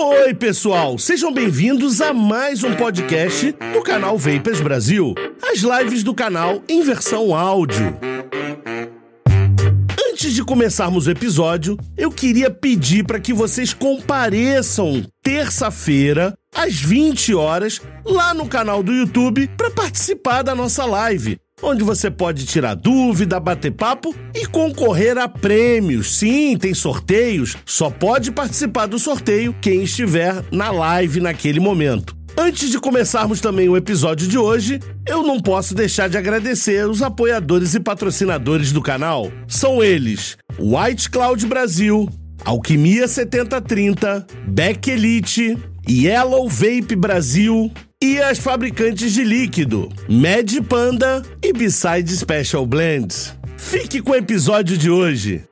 Oi, pessoal, sejam bem-vindos a mais um podcast do canal Vapers Brasil. As lives do canal em versão áudio. Antes de começarmos o episódio, eu queria pedir para que vocês compareçam terça-feira às 20 horas lá no canal do YouTube para participar da nossa live onde você pode tirar dúvida, bater papo e concorrer a prêmios. Sim, tem sorteios, só pode participar do sorteio quem estiver na live naquele momento. Antes de começarmos também o episódio de hoje, eu não posso deixar de agradecer os apoiadores e patrocinadores do canal. São eles: White Cloud Brasil, Alquimia 7030, Beck Elite, Yellow Vape Brasil, e as fabricantes de líquido, Mad Panda e Beside Special Blends. Fique com o episódio de hoje.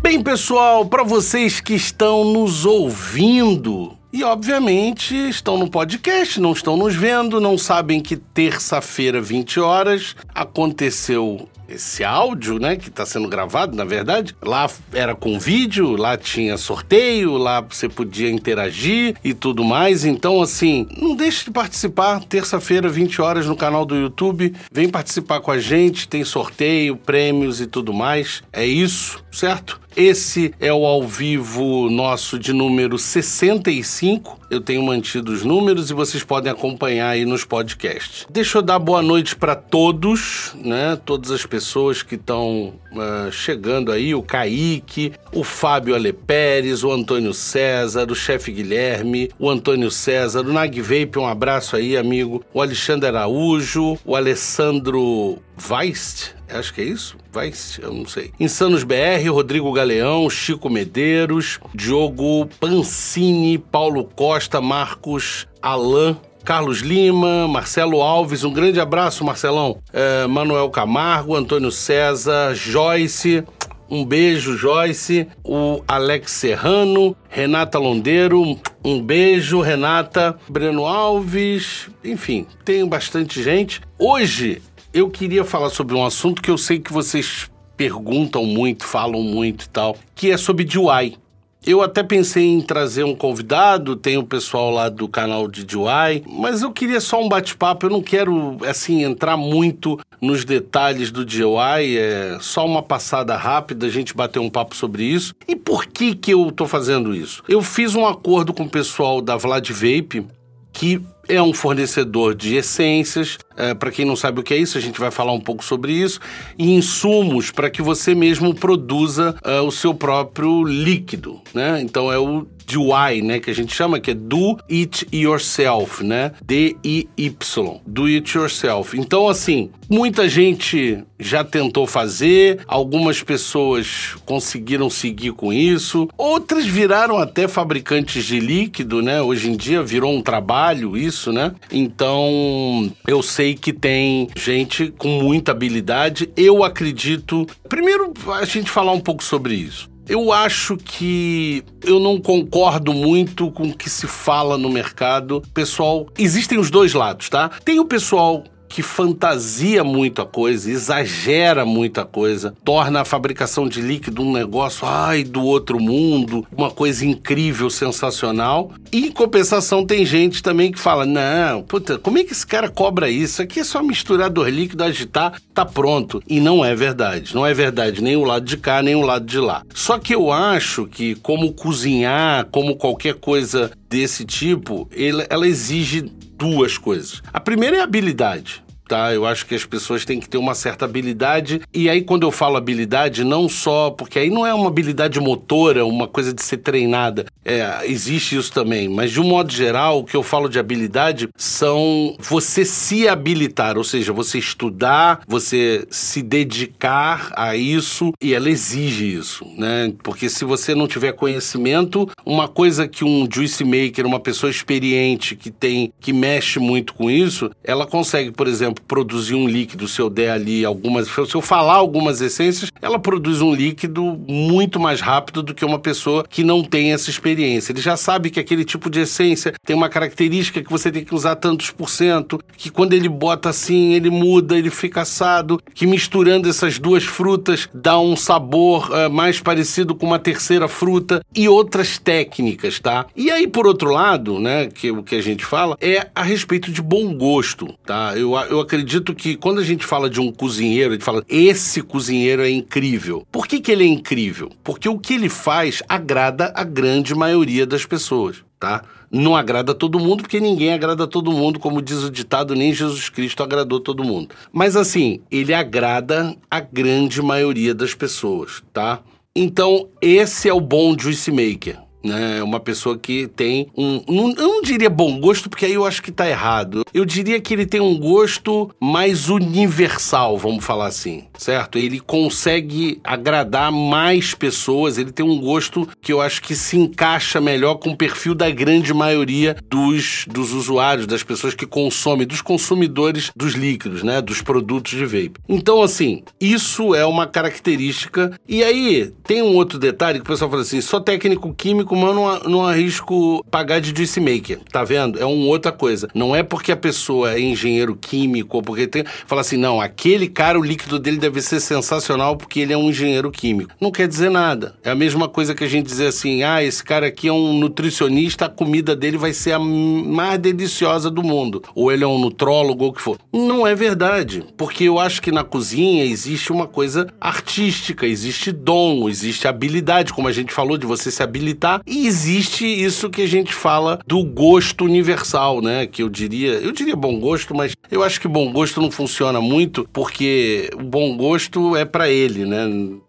Bem, pessoal, para vocês que estão nos ouvindo, e obviamente estão no podcast, não estão nos vendo, não sabem que terça-feira, 20 horas, aconteceu esse áudio, né, que está sendo gravado, na verdade, lá era com vídeo, lá tinha sorteio, lá você podia interagir e tudo mais. Então, assim, não deixe de participar. Terça-feira, 20 horas, no canal do YouTube. Vem participar com a gente, tem sorteio, prêmios e tudo mais. É isso, certo? Esse é o ao vivo nosso de número 65. Eu tenho mantido os números e vocês podem acompanhar aí nos podcasts. Deixa eu dar boa noite para todos, né? Todas as pessoas que estão uh, chegando aí, o Kaique, o Fábio Ale Pérez, o Antônio César, o chefe Guilherme, o Antônio César, o Nag Vape, um abraço aí, amigo, o Alexandre Araújo, o Alessandro Weist, acho que é isso? Weist, eu não sei. Insanos BR, Rodrigo Galeão, Chico Medeiros, Diogo Pancini, Paulo Costa, Marcos Alain, Carlos Lima, Marcelo Alves, um grande abraço, Marcelão. É, Manuel Camargo, Antônio César, Joyce. Um beijo, Joyce. O Alex Serrano, Renata Londeiro, um beijo, Renata. Breno Alves, enfim, tem bastante gente. Hoje eu queria falar sobre um assunto que eu sei que vocês perguntam muito, falam muito e tal, que é sobre DIY. Eu até pensei em trazer um convidado, tem o pessoal lá do canal de DIY, mas eu queria só um bate-papo, eu não quero, assim, entrar muito nos detalhes do DIY, é só uma passada rápida, a gente bater um papo sobre isso. E por que que eu tô fazendo isso? Eu fiz um acordo com o pessoal da Vlad Vape, que é um fornecedor de essências. É, para quem não sabe o que é isso, a gente vai falar um pouco sobre isso. E insumos para que você mesmo produza uh, o seu próprio líquido. Né? Então é o DIY, né, que a gente chama que é do it yourself, né? D I Y, do it yourself. Então assim, muita gente já tentou fazer, algumas pessoas conseguiram seguir com isso, outras viraram até fabricantes de líquido, né? Hoje em dia virou um trabalho isso, né? Então, eu sei que tem gente com muita habilidade. Eu acredito. Primeiro, a gente falar um pouco sobre isso. Eu acho que eu não concordo muito com o que se fala no mercado. Pessoal, existem os dois lados, tá? Tem o pessoal que fantasia muito a coisa, exagera muita coisa, torna a fabricação de líquido um negócio, ai, do outro mundo, uma coisa incrível, sensacional. E em compensação tem gente também que fala: "Não, puta, como é que esse cara cobra isso? Aqui é só misturar dois líquidos, agitar, tá pronto". E não é verdade. Não é verdade nem o lado de cá, nem o lado de lá. Só que eu acho que como cozinhar, como qualquer coisa desse tipo, ela exige duas coisas. A primeira é habilidade tá? Eu acho que as pessoas têm que ter uma certa habilidade. E aí, quando eu falo habilidade, não só. Porque aí não é uma habilidade motora, uma coisa de ser treinada. É, existe isso também. Mas, de um modo geral, o que eu falo de habilidade são você se habilitar, ou seja, você estudar, você se dedicar a isso e ela exige isso, né? Porque se você não tiver conhecimento, uma coisa que um juice maker, uma pessoa experiente que tem, que mexe muito com isso, ela consegue, por exemplo, produzir um líquido se eu der ali algumas. Se eu falar algumas essências, ela produz um líquido muito mais rápido do que uma pessoa que não tem essa experiência. Ele já sabe que aquele tipo de essência tem uma característica que você tem que usar tantos por cento, que quando ele bota assim, ele muda, ele fica assado, que misturando essas duas frutas dá um sabor uh, mais parecido com uma terceira fruta e outras técnicas, tá? E aí, por outro lado, né, que o que a gente fala é a respeito de bom gosto, tá? Eu, eu acredito que quando a gente fala de um cozinheiro, a gente fala, esse cozinheiro é incrível. Por que, que ele é incrível? Porque o que ele faz agrada a grande maioria das pessoas, tá? Não agrada todo mundo, porque ninguém agrada todo mundo, como diz o ditado, nem Jesus Cristo agradou todo mundo. Mas assim, ele agrada a grande maioria das pessoas, tá? Então, esse é o bom juice maker né? Uma pessoa que tem um. Não, eu não diria bom gosto, porque aí eu acho que tá errado. Eu diria que ele tem um gosto mais universal, vamos falar assim, certo? Ele consegue agradar mais pessoas, ele tem um gosto que eu acho que se encaixa melhor com o perfil da grande maioria dos, dos usuários, das pessoas que consomem, dos consumidores dos líquidos, né? Dos produtos de vape. Então, assim, isso é uma característica. E aí, tem um outro detalhe que o pessoal fala assim: só técnico químico mas não, não arrisco pagar de juice maker, tá vendo? É uma outra coisa. Não é porque a pessoa é engenheiro químico ou porque tem. Fala assim, não, aquele cara, o líquido dele deve ser sensacional porque ele é um engenheiro químico. Não quer dizer nada. É a mesma coisa que a gente dizer assim, ah, esse cara aqui é um nutricionista, a comida dele vai ser a mais deliciosa do mundo. Ou ele é um nutrólogo ou o que for. Não é verdade. Porque eu acho que na cozinha existe uma coisa artística, existe dom, existe habilidade, como a gente falou, de você se habilitar e existe isso que a gente fala do gosto universal, né? Que eu diria, eu diria bom gosto, mas eu acho que bom gosto não funciona muito porque o bom gosto é para ele, né?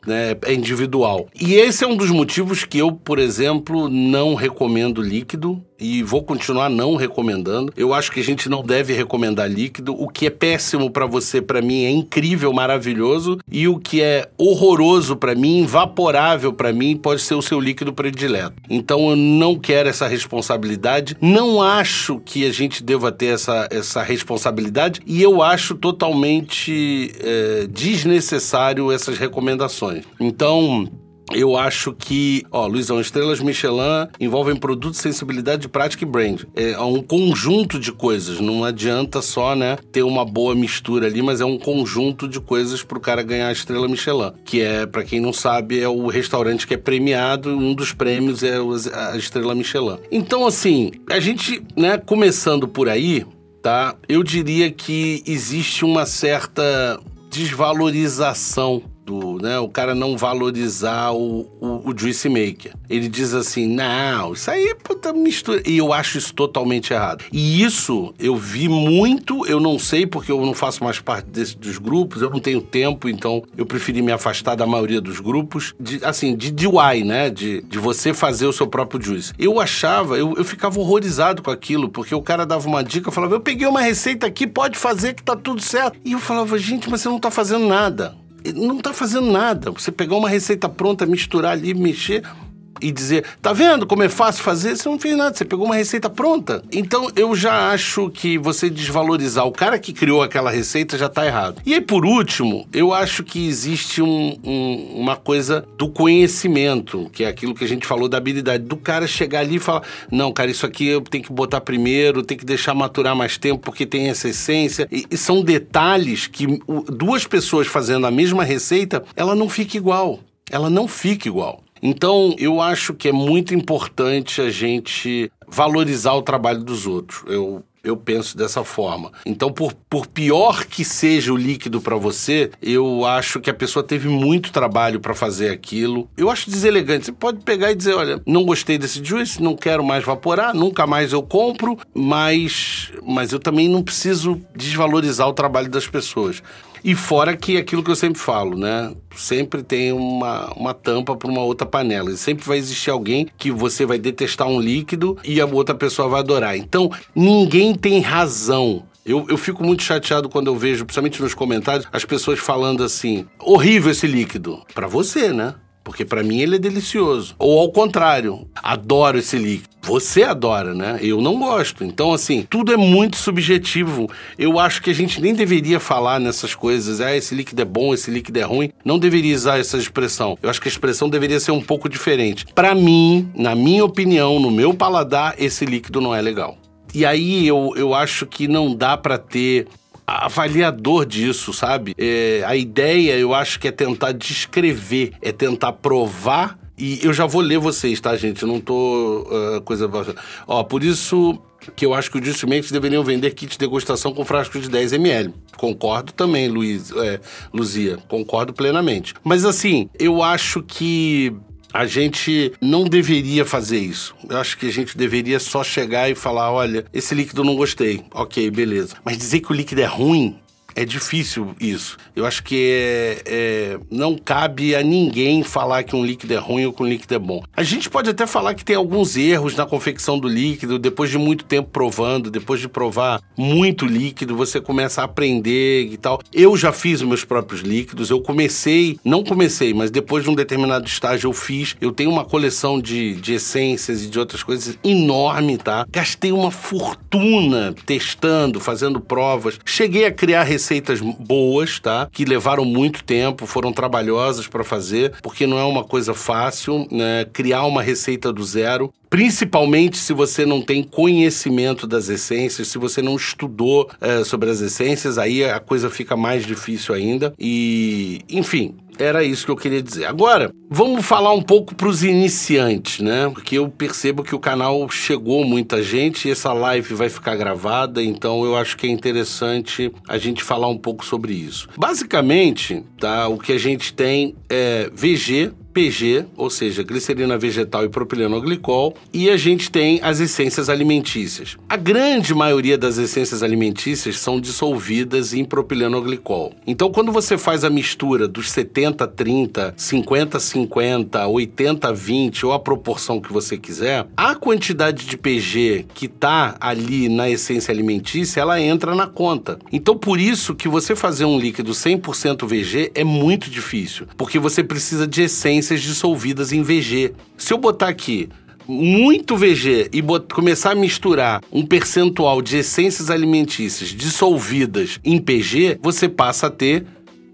Né? É individual. E esse é um dos motivos que eu, por exemplo, não recomendo líquido e vou continuar não recomendando. Eu acho que a gente não deve recomendar líquido. O que é péssimo para você, para mim, é incrível, maravilhoso, e o que é horroroso para mim, invaporável para mim, pode ser o seu líquido predileto. Então eu não quero essa responsabilidade. Não acho que a gente deva ter essa, essa responsabilidade e eu acho totalmente é, desnecessário essas recomendações. Então eu acho que, ó, Luizão, estrelas Michelin envolvem produto, sensibilidade, prática e brand. É um conjunto de coisas. Não adianta só, né, ter uma boa mistura ali, mas é um conjunto de coisas pro cara ganhar a estrela Michelin. Que é, para quem não sabe, é o restaurante que é premiado. Um dos prêmios é a estrela Michelin. Então, assim, a gente, né, começando por aí, tá? Eu diria que existe uma certa desvalorização do, né, o cara não valorizar o, o, o juice maker. Ele diz assim, não, isso aí puta mistura. E eu acho isso totalmente errado. E isso eu vi muito, eu não sei porque eu não faço mais parte desse, dos grupos, eu não tenho tempo, então eu preferi me afastar da maioria dos grupos. De, assim, de DIY, né? De, de você fazer o seu próprio juice. Eu achava, eu, eu ficava horrorizado com aquilo, porque o cara dava uma dica, falava, eu peguei uma receita aqui, pode fazer que tá tudo certo. E eu falava, gente, mas você não tá fazendo nada não está fazendo nada. Você pegar uma receita pronta, misturar ali, mexer e dizer, tá vendo como é fácil fazer? Você não fez nada, você pegou uma receita pronta. Então eu já acho que você desvalorizar o cara que criou aquela receita já tá errado. E aí, por último, eu acho que existe um, um, uma coisa do conhecimento, que é aquilo que a gente falou da habilidade, do cara chegar ali e falar: não, cara, isso aqui eu tenho que botar primeiro, tem que deixar maturar mais tempo porque tem essa essência. E, e são detalhes que duas pessoas fazendo a mesma receita, ela não fica igual. Ela não fica igual. Então, eu acho que é muito importante a gente valorizar o trabalho dos outros. Eu eu penso dessa forma. Então, por, por pior que seja o líquido para você, eu acho que a pessoa teve muito trabalho para fazer aquilo. Eu acho deselegante. Você pode pegar e dizer: olha, não gostei desse juice, não quero mais vaporar, nunca mais eu compro, mas, mas eu também não preciso desvalorizar o trabalho das pessoas. E fora que aquilo que eu sempre falo, né? Sempre tem uma, uma tampa para uma outra panela. E sempre vai existir alguém que você vai detestar um líquido e a outra pessoa vai adorar. Então, ninguém tem razão. Eu, eu fico muito chateado quando eu vejo, principalmente nos comentários, as pessoas falando assim: horrível esse líquido. Para você, né? Porque para mim ele é delicioso. Ou ao contrário, adoro esse líquido. Você adora, né? Eu não gosto. Então, assim, tudo é muito subjetivo. Eu acho que a gente nem deveria falar nessas coisas. Ah, esse líquido é bom, esse líquido é ruim. Não deveria usar essa expressão. Eu acho que a expressão deveria ser um pouco diferente. Para mim, na minha opinião, no meu paladar, esse líquido não é legal. E aí eu, eu acho que não dá para ter avaliador disso, sabe? É, a ideia, eu acho que é tentar descrever, é tentar provar. E eu já vou ler vocês, tá, gente? Não tô uh, coisa. Ó, por isso que eu acho que os distribuidores deveriam vender kit de degustação com frasco de 10 ml. Concordo também, Luiz, é, Luzia. Concordo plenamente. Mas assim, eu acho que a gente não deveria fazer isso. Eu acho que a gente deveria só chegar e falar: olha, esse líquido eu não gostei. Ok, beleza. Mas dizer que o líquido é ruim, é difícil isso. Eu acho que é, é, não cabe a ninguém falar que um líquido é ruim ou que um líquido é bom. A gente pode até falar que tem alguns erros na confecção do líquido, depois de muito tempo provando, depois de provar muito líquido, você começa a aprender e tal. Eu já fiz meus próprios líquidos, eu comecei, não comecei, mas depois de um determinado estágio eu fiz. Eu tenho uma coleção de, de essências e de outras coisas enorme, tá? Gastei uma fortuna testando, fazendo provas. Cheguei a criar receitas receitas boas, tá? Que levaram muito tempo, foram trabalhosas para fazer, porque não é uma coisa fácil, né? Criar uma receita do zero. Principalmente se você não tem conhecimento das essências, se você não estudou é, sobre as essências, aí a coisa fica mais difícil ainda. E, enfim, era isso que eu queria dizer. Agora, vamos falar um pouco para os iniciantes, né? Porque eu percebo que o canal chegou muita gente e essa live vai ficar gravada, então eu acho que é interessante a gente falar um pouco sobre isso. Basicamente, tá? O que a gente tem é VG, PG, ou seja, glicerina vegetal e propilenoglicol, e a gente tem as essências alimentícias. A grande maioria das essências alimentícias são dissolvidas em propilenoglicol. Então, quando você faz a mistura dos 70 30, 50 50, 80 20 ou a proporção que você quiser, a quantidade de PG que está ali na essência alimentícia, ela entra na conta. Então, por isso que você fazer um líquido 100% VG é muito difícil, porque você precisa de essência essências dissolvidas em VG. Se eu botar aqui muito VG e começar a misturar um percentual de essências alimentícias dissolvidas em PG, você passa a ter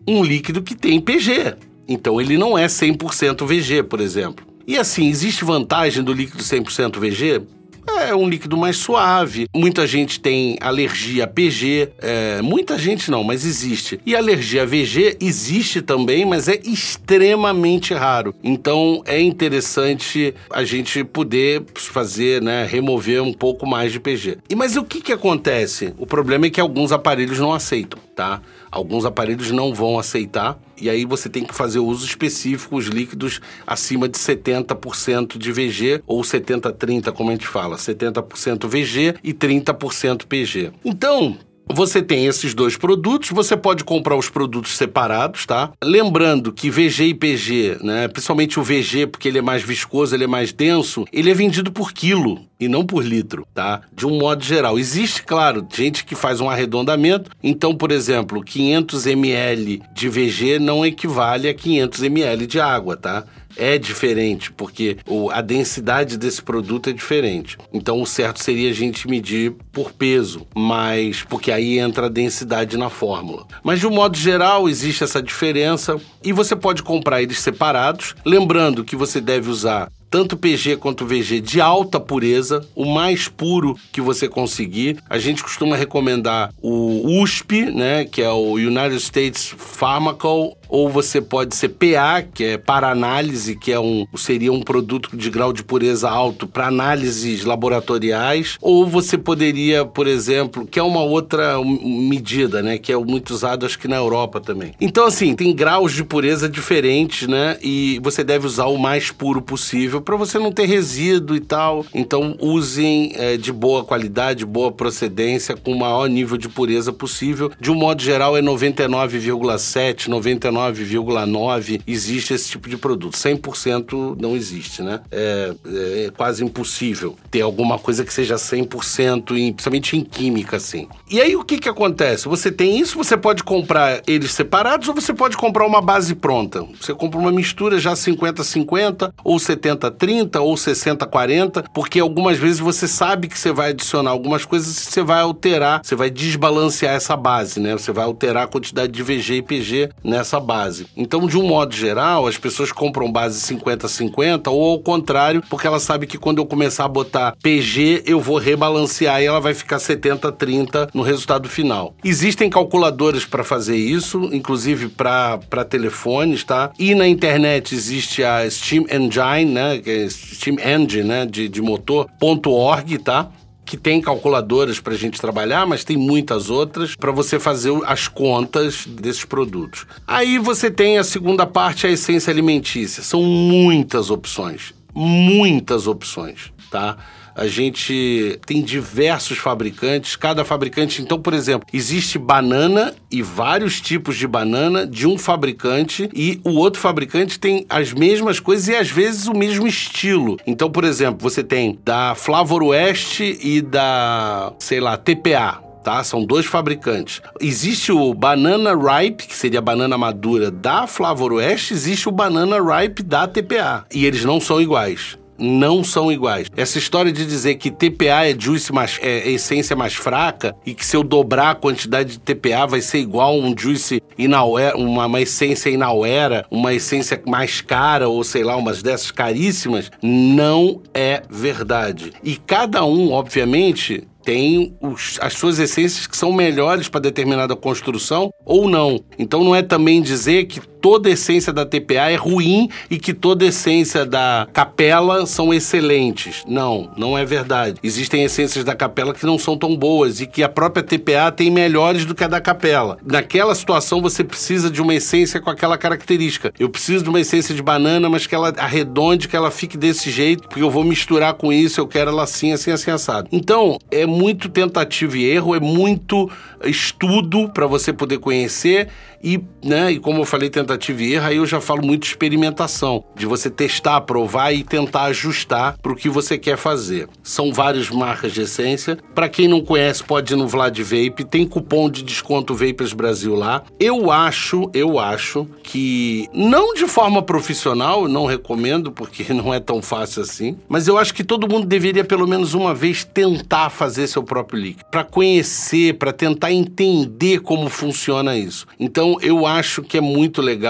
um líquido que tem PG. Então ele não é 100% VG, por exemplo. E assim, existe vantagem do líquido 100% VG? É um líquido mais suave. Muita gente tem alergia a PG. É, muita gente não, mas existe. E alergia a VG existe também, mas é extremamente raro. Então é interessante a gente poder fazer, né, remover um pouco mais de PG. E mas o que que acontece? O problema é que alguns aparelhos não aceitam, tá? Alguns aparelhos não vão aceitar e aí você tem que fazer uso específico os líquidos acima de 70% de VG ou 70-30, como a gente fala, 70% VG e 30% PG. Então, você tem esses dois produtos, você pode comprar os produtos separados, tá? Lembrando que VG e PG, né, principalmente o VG, porque ele é mais viscoso, ele é mais denso, ele é vendido por quilo e não por litro, tá? De um modo geral. Existe, claro, gente que faz um arredondamento, então, por exemplo, 500 ml de VG não equivale a 500 ml de água, tá? É diferente, porque o, a densidade desse produto é diferente. Então o certo seria a gente medir por peso, mas porque aí entra a densidade na fórmula. Mas de um modo geral existe essa diferença e você pode comprar eles separados, lembrando que você deve usar tanto PG quanto VG de alta pureza, o mais puro que você conseguir. A gente costuma recomendar o USP, né, que é o United States Pharmacal ou você pode ser PA, que é para análise, que é um, seria um produto de grau de pureza alto para análises laboratoriais, ou você poderia, por exemplo, que é uma outra medida, né, que é muito usado acho que na Europa também. Então assim, tem graus de pureza diferentes, né? E você deve usar o mais puro possível para você não ter resíduo e tal. Então usem é, de boa qualidade, boa procedência, com o maior nível de pureza possível. De um modo geral é 99,7, 99 99,9% existe esse tipo de produto. 100% não existe, né? É, é, quase impossível ter alguma coisa que seja 100%, em, principalmente em química, assim. E aí o que que acontece? Você tem isso, você pode comprar eles separados ou você pode comprar uma base pronta. Você compra uma mistura já 50-50, ou 70-30, ou 60-40, porque algumas vezes você sabe que você vai adicionar algumas coisas e você vai alterar, você vai desbalancear essa base, né? Você vai alterar a quantidade de VG e PG nessa base. Então, de um modo geral, as pessoas compram base 50-50 ou ao contrário, porque ela sabe que quando eu começar a botar PG, eu vou rebalancear e ela vai ficar 70-30 no resultado final. Existem calculadoras para fazer isso, inclusive para telefones, tá? E na internet existe a Steam Engine, né? É Steam Engine, né? De, de motor.org, tá? Que tem calculadoras para a gente trabalhar, mas tem muitas outras para você fazer as contas desses produtos. Aí você tem a segunda parte, a essência alimentícia. São muitas opções, muitas opções, tá? A gente tem diversos fabricantes, cada fabricante, então, por exemplo, existe banana e vários tipos de banana de um fabricante e o outro fabricante tem as mesmas coisas e às vezes o mesmo estilo. Então, por exemplo, você tem da Flavor West e da, sei lá, TPA, tá? São dois fabricantes. Existe o Banana Ripe, que seria a banana madura da Flavor West, existe o Banana Ripe da TPA. E eles não são iguais não são iguais. Essa história de dizer que TPA é juice mais, é, essência mais fraca e que se eu dobrar a quantidade de TPA vai ser igual um juice inauera, uma, uma essência inauera, uma essência mais cara ou sei lá, umas dessas caríssimas, não é verdade. E cada um, obviamente, tem os, as suas essências que são melhores para determinada construção ou não. Então não é também dizer que toda essência da TPA é ruim e que toda essência da capela são excelentes. Não, não é verdade. Existem essências da capela que não são tão boas e que a própria TPA tem melhores do que a da capela. Naquela situação você precisa de uma essência com aquela característica. Eu preciso de uma essência de banana, mas que ela arredonde, que ela fique desse jeito, porque eu vou misturar com isso, eu quero ela assim, assim, assim assado. Então, é muito tentativa e erro, é muito estudo para você poder conhecer e, né, e como eu falei, tentativa e erro, aí eu já falo muito de experimentação, de você testar, provar e tentar ajustar para o que você quer fazer. São várias marcas de essência. Para quem não conhece, pode ir no Vlad Vape, tem cupom de desconto Vapers Brasil lá. Eu acho, eu acho que não de forma profissional, não recomendo porque não é tão fácil assim, mas eu acho que todo mundo deveria pelo menos uma vez tentar fazer seu próprio líquido, para conhecer, para tentar entender como funciona isso. Então eu acho que é muito legal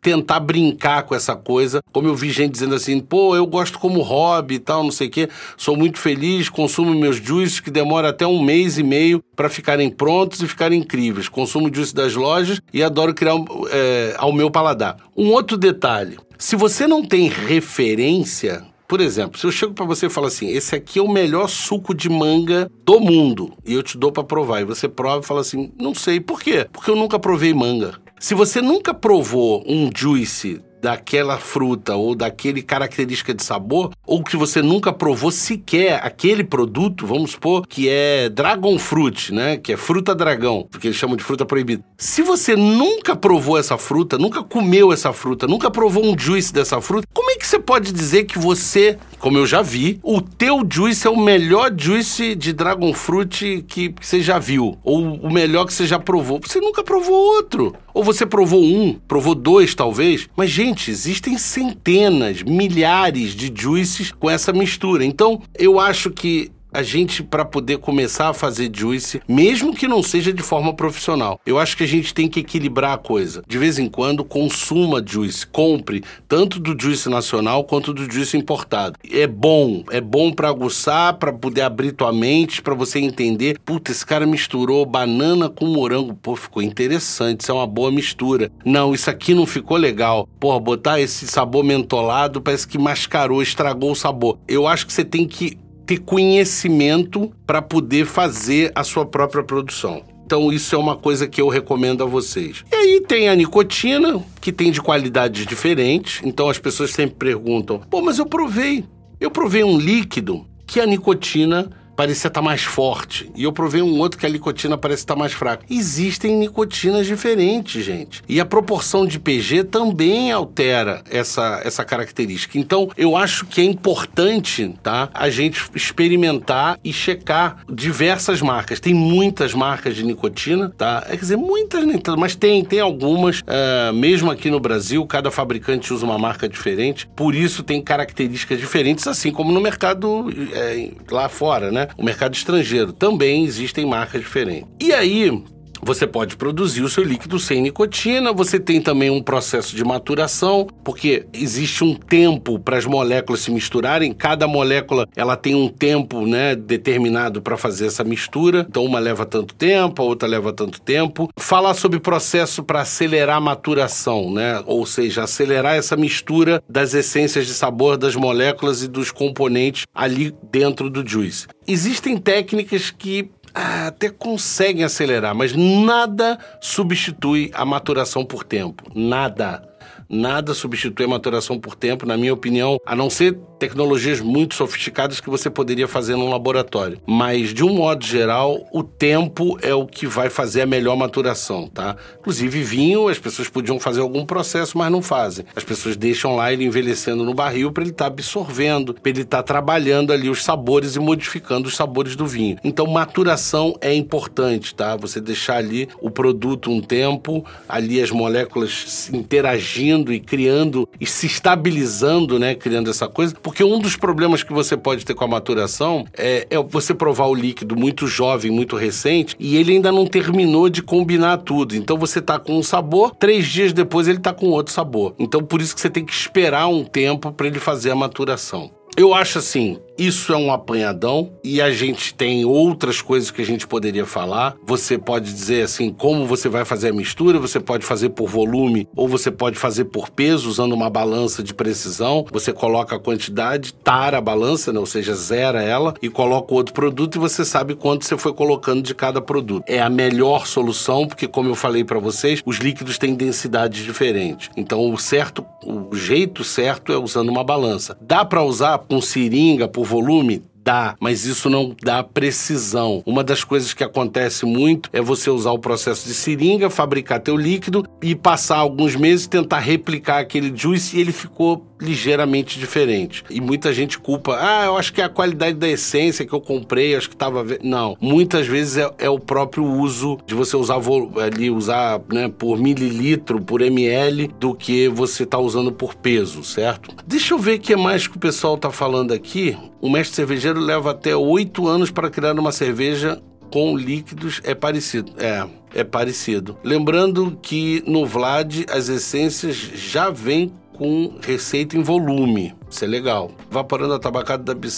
tentar brincar com essa coisa. Como eu vi gente dizendo assim, pô, eu gosto como hobby e tal, não sei o quê, sou muito feliz, consumo meus juices que demora até um mês e meio para ficarem prontos e ficarem incríveis. Consumo juice das lojas e adoro criar é, ao meu paladar. Um outro detalhe, se você não tem referência, por exemplo, se eu chego para você e falo assim, esse aqui é o melhor suco de manga do mundo, e eu te dou para provar, e você prova e fala assim, não sei, por quê? Porque eu nunca provei manga. Se você nunca provou um juice daquela fruta ou daquele característica de sabor, ou que você nunca provou sequer aquele produto, vamos supor que é dragon fruit, né? Que é fruta dragão, porque eles chamam de fruta proibida. Se você nunca provou essa fruta, nunca comeu essa fruta, nunca provou um juice dessa fruta, como é que você pode dizer que você, como eu já vi, o teu juice é o melhor juice de dragon fruit que você já viu, ou o melhor que você já provou? Você nunca provou outro. Ou você provou um, provou dois talvez, mas gente, existem centenas, milhares de juices com essa mistura. Então, eu acho que a gente, para poder começar a fazer juice, mesmo que não seja de forma profissional, eu acho que a gente tem que equilibrar a coisa. De vez em quando, consuma juice, compre tanto do juice nacional quanto do juice importado. É bom, é bom para aguçar, para poder abrir tua mente, para você entender. Puta, esse cara misturou banana com morango. Pô, ficou interessante, isso é uma boa mistura. Não, isso aqui não ficou legal. Porra, botar esse sabor mentolado parece que mascarou, estragou o sabor. Eu acho que você tem que ter conhecimento para poder fazer a sua própria produção. Então, isso é uma coisa que eu recomendo a vocês. E aí tem a nicotina, que tem de qualidades diferentes. Então, as pessoas sempre perguntam: pô, mas eu provei. Eu provei um líquido que a nicotina parecia estar tá mais forte. E eu provei um outro que a nicotina parece estar tá mais fraca. Existem nicotinas diferentes, gente. E a proporção de PG também altera essa, essa característica. Então, eu acho que é importante, tá? A gente experimentar e checar diversas marcas. Tem muitas marcas de nicotina, tá? É, quer dizer, muitas mas tem, tem algumas. Uh, mesmo aqui no Brasil, cada fabricante usa uma marca diferente. Por isso tem características diferentes, assim como no mercado é, lá fora, né? O mercado estrangeiro também existem marcas diferentes. E aí, você pode produzir o seu líquido sem nicotina, você tem também um processo de maturação, porque existe um tempo para as moléculas se misturarem, cada molécula ela tem um tempo né, determinado para fazer essa mistura, então uma leva tanto tempo, a outra leva tanto tempo. Falar sobre processo para acelerar a maturação, né? ou seja, acelerar essa mistura das essências de sabor das moléculas e dos componentes ali dentro do juice. Existem técnicas que até conseguem acelerar, mas nada substitui a maturação por tempo. Nada. Nada substitui a maturação por tempo, na minha opinião, a não ser tecnologias muito sofisticadas que você poderia fazer num laboratório. Mas, de um modo geral, o tempo é o que vai fazer a melhor maturação, tá? Inclusive, vinho, as pessoas podiam fazer algum processo, mas não fazem. As pessoas deixam lá ele envelhecendo no barril para ele estar tá absorvendo, para ele estar tá trabalhando ali os sabores e modificando os sabores do vinho. Então, maturação é importante, tá? Você deixar ali o produto um tempo, ali as moléculas interagindo e criando e se estabilizando, né? Criando essa coisa porque um dos problemas que você pode ter com a maturação é, é você provar o líquido muito jovem, muito recente, e ele ainda não terminou de combinar tudo. Então você tá com um sabor, três dias depois ele tá com outro sabor. Então por isso que você tem que esperar um tempo para ele fazer a maturação. Eu acho assim, isso é um apanhadão e a gente tem outras coisas que a gente poderia falar. Você pode dizer assim, como você vai fazer a mistura, você pode fazer por volume ou você pode fazer por peso usando uma balança de precisão. Você coloca a quantidade, tara a balança, né? ou seja, zera ela e coloca o outro produto e você sabe quanto você foi colocando de cada produto. É a melhor solução porque como eu falei para vocês, os líquidos têm densidades diferentes. Então o certo, o jeito certo é usando uma balança. Dá para usar com seringa por volume? Dá, mas isso não dá precisão. Uma das coisas que acontece muito é você usar o processo de seringa, fabricar teu líquido e passar alguns meses tentar replicar aquele juice e ele ficou ligeiramente diferente. E muita gente culpa, ah, eu acho que é a qualidade da essência que eu comprei, acho que estava. Não. Muitas vezes é, é, o próprio uso de você usar ali, usar né, por mililitro, por ml, do que você está usando por peso, certo? Deixa eu ver o que mais que o pessoal está falando aqui. O mestre cervejeiro leva até oito anos para criar uma cerveja com líquidos é parecido. É, é parecido. Lembrando que no Vlad as essências já vêm com receita em volume. Isso é legal. Vaporando a tabacada da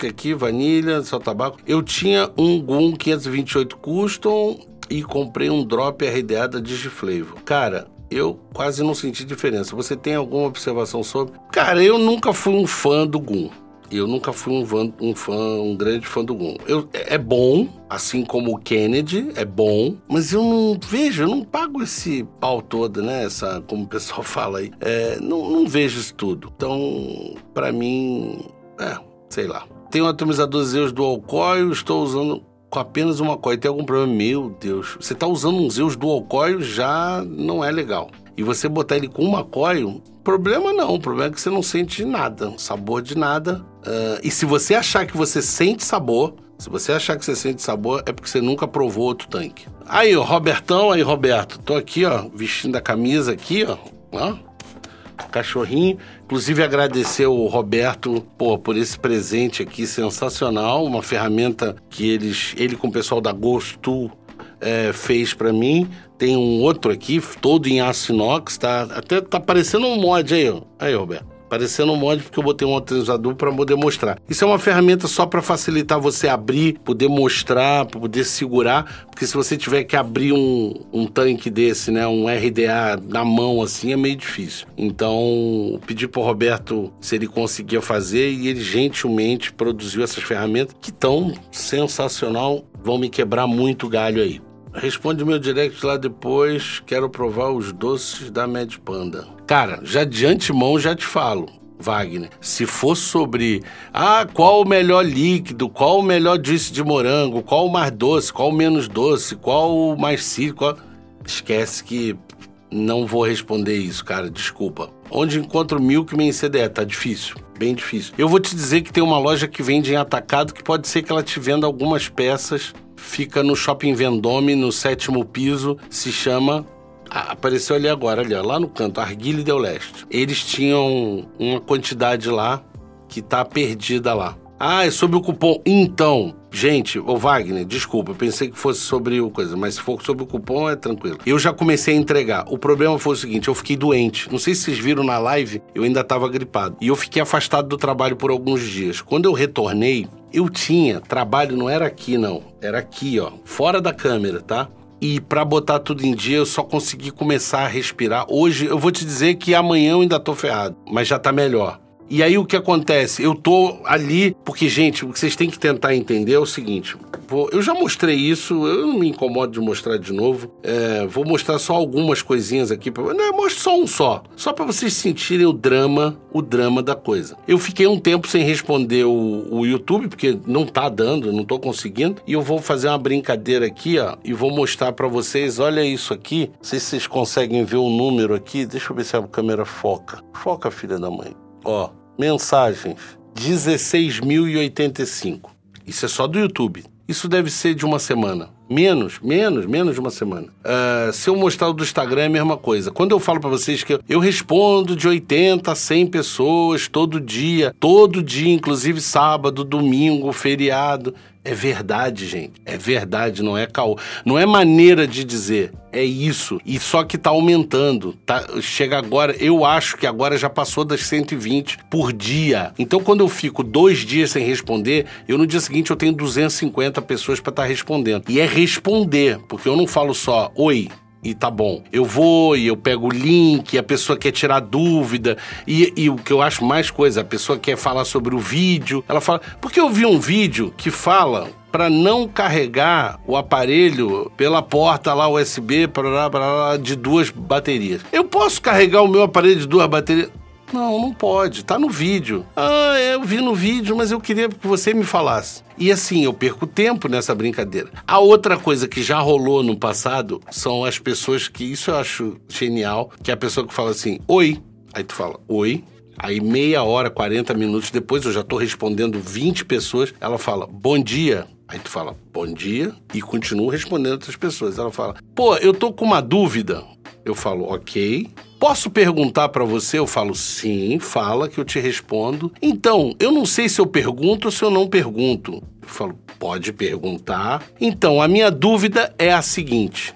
que aqui, vanilha, só tabaco. Eu tinha um GUM 528 Custom e comprei um drop RDA da Digiflavor. Cara, eu quase não senti diferença. Você tem alguma observação sobre? Cara, eu nunca fui um fã do GUM. Eu nunca fui um, fã, um fã, um grande fã do Gun. Eu, é bom, assim como o Kennedy, é bom, mas eu não vejo, eu não pago esse pau todo, né? Essa, como o pessoal fala aí. É, não, não vejo isso tudo. Então, para mim, é, sei lá. Tenho um atomizador Zeus dual coil, estou usando com apenas uma coil. Tem algum problema? Meu Deus. Você tá usando um Zeus dual coil já não é legal. E você botar ele com uma coil, problema não. O problema é que você não sente nada, sabor de nada. Uh, e se você achar que você sente sabor, se você achar que você sente sabor, é porque você nunca provou outro tanque. Aí, ó, Robertão, aí, Roberto. Tô aqui, ó, vestindo a camisa aqui, ó. ó cachorrinho. Inclusive agradecer o Roberto pô, por esse presente aqui sensacional, uma ferramenta que eles, ele com o pessoal da Ghost Tool é, fez para mim. Tem um outro aqui, todo em aço inox, tá? Até tá parecendo um mod aí, ó. Aí, Roberto parecendo um mod porque eu botei um atualizador para poder mostrar. Isso é uma ferramenta só para facilitar você abrir, poder mostrar, poder segurar, porque se você tiver que abrir um, um tanque desse, né, um RDA na mão assim, é meio difícil. Então, pedi pro Roberto se ele conseguia fazer e ele gentilmente produziu essas ferramentas que estão sensacional, vão me quebrar muito galho aí. Responde meu direct lá depois. Quero provar os doces da Mad Panda. Cara, já de antemão já te falo. Wagner, se for sobre ah, qual o melhor líquido, qual o melhor juice de morango, qual o mais doce, qual o menos doce, qual o mais cítrico, qual... esquece que não vou responder isso, cara, desculpa. Onde encontro Milkman em CDE? Tá difícil, bem difícil. Eu vou te dizer que tem uma loja que vende em atacado que pode ser que ela te venda algumas peças. Fica no Shopping Vendôme, no sétimo piso, se chama apareceu ali agora, ali, ó, lá no canto, Arguile Del Leste. Eles tinham uma quantidade lá que tá perdida lá. Ah, é sobre o cupom. Então, gente, ô Wagner, desculpa, pensei que fosse sobre o coisa, mas se for sobre o cupom é tranquilo. Eu já comecei a entregar. O problema foi o seguinte, eu fiquei doente. Não sei se vocês viram na live, eu ainda estava gripado. E eu fiquei afastado do trabalho por alguns dias. Quando eu retornei, eu tinha trabalho, não era aqui não, era aqui, ó, fora da câmera, tá? E para botar tudo em dia, eu só consegui começar a respirar. Hoje, eu vou te dizer que amanhã eu ainda tô ferrado, mas já tá melhor. E aí o que acontece? Eu tô ali, porque, gente, o que vocês têm que tentar entender é o seguinte: eu já mostrei isso, eu não me incomodo de mostrar de novo. É, vou mostrar só algumas coisinhas aqui. Pra, não, eu mostro só um só. Só para vocês sentirem o drama, o drama da coisa. Eu fiquei um tempo sem responder o, o YouTube, porque não tá dando, não tô conseguindo. E eu vou fazer uma brincadeira aqui, ó, e vou mostrar para vocês. Olha isso aqui. Não sei se vocês conseguem ver o número aqui. Deixa eu ver se a câmera foca. Foca, filha da mãe. Ó, mensagens 16.085. Isso é só do YouTube. Isso deve ser de uma semana. Menos, menos, menos de uma semana. Uh, se eu mostrar o do Instagram é a mesma coisa. Quando eu falo para vocês que eu, eu, respondo de 80 a 100 pessoas todo dia, todo dia, inclusive sábado, domingo, feriado. É verdade, gente. É verdade, não é caô. Não é maneira de dizer. É isso. E só que tá aumentando. Tá, chega agora, eu acho que agora já passou das 120 por dia. Então, quando eu fico dois dias sem responder, eu no dia seguinte eu tenho 250 pessoas para estar tá respondendo. E é responder, porque eu não falo só oi, e tá bom. Eu vou e eu pego o link, a pessoa quer tirar dúvida. E, e, o que eu acho mais coisa, a pessoa quer falar sobre o vídeo. Ela fala, porque eu vi um vídeo que fala para não carregar o aparelho pela porta lá USB de duas baterias. Eu posso carregar o meu aparelho de duas baterias? Não, não pode. Tá no vídeo. Ah, eu vi no vídeo, mas eu queria que você me falasse. E assim, eu perco tempo nessa brincadeira. A outra coisa que já rolou no passado são as pessoas que isso eu acho genial, que é a pessoa que fala assim: "Oi". Aí tu fala: "Oi". Aí meia hora, 40 minutos depois eu já tô respondendo 20 pessoas, ela fala: "Bom dia". Aí tu fala, bom dia, e continua respondendo outras pessoas. Ela fala, pô, eu tô com uma dúvida. Eu falo, ok. Posso perguntar para você? Eu falo, sim, fala que eu te respondo. Então, eu não sei se eu pergunto ou se eu não pergunto. Eu falo, pode perguntar. Então, a minha dúvida é a seguinte.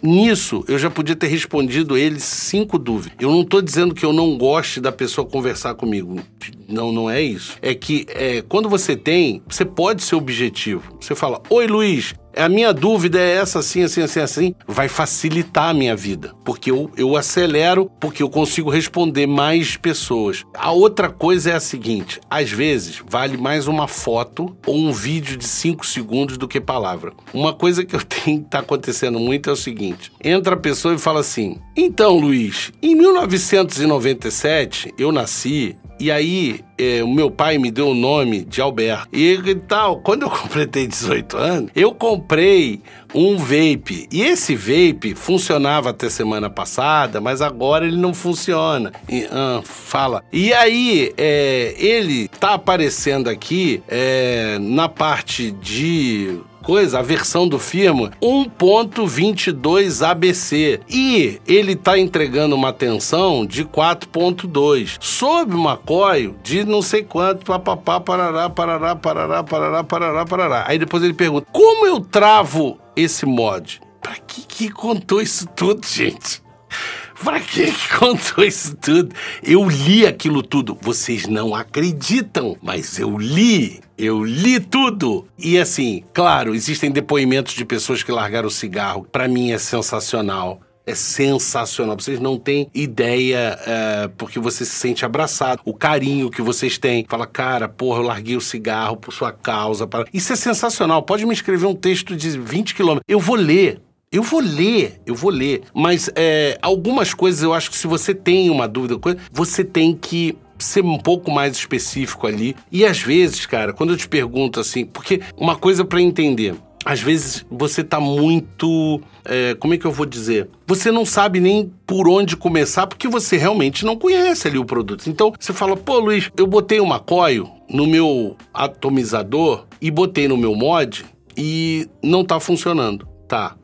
Nisso, eu já podia ter respondido eles cinco dúvidas. Eu não estou dizendo que eu não goste da pessoa conversar comigo. Não, não é isso. É que é, quando você tem, você pode ser objetivo. Você fala: Oi, Luiz, a minha dúvida é essa, assim, assim, assim, assim. Vai facilitar a minha vida. Porque eu, eu acelero, porque eu consigo responder mais pessoas. A outra coisa é a seguinte: às vezes vale mais uma foto ou um vídeo de 5 segundos do que palavra. Uma coisa que eu tenho que tá acontecendo muito é o seguinte: entra a pessoa e fala assim: Então, Luiz, em 1997 eu nasci e aí, é, o meu pai me deu o nome de Alberto. E, e tal, quando eu completei 18 anos, eu comprei um vape. E esse vape funcionava até semana passada, mas agora ele não funciona. E, ah, fala. E aí, é, ele tá aparecendo aqui é, na parte de coisa, a versão do firmware 1.22 ABC e ele está entregando uma tensão de 4.2 sob uma coil de não sei quanto, papapá, parará, parará, parará, parará, parará, parará. Aí depois ele pergunta: como eu travo esse mod? Pra que que contou isso tudo, gente? Pra que contou isso tudo? Eu li aquilo tudo. Vocês não acreditam, mas eu li. Eu li tudo. E assim, claro, existem depoimentos de pessoas que largaram o cigarro. Para mim é sensacional. É sensacional. Vocês não têm ideia, é, porque você se sente abraçado. O carinho que vocês têm. Fala, cara, porra, eu larguei o cigarro por sua causa. Para... Isso é sensacional. Pode me escrever um texto de 20 quilômetros. Eu vou ler. Eu vou ler, eu vou ler. Mas é, algumas coisas eu acho que se você tem uma dúvida, você tem que ser um pouco mais específico ali. E às vezes, cara, quando eu te pergunto assim, porque uma coisa para entender, às vezes você tá muito. É, como é que eu vou dizer? Você não sabe nem por onde começar, porque você realmente não conhece ali o produto. Então você fala, pô, Luiz, eu botei uma coil no meu atomizador e botei no meu mod e não tá funcionando. Tá.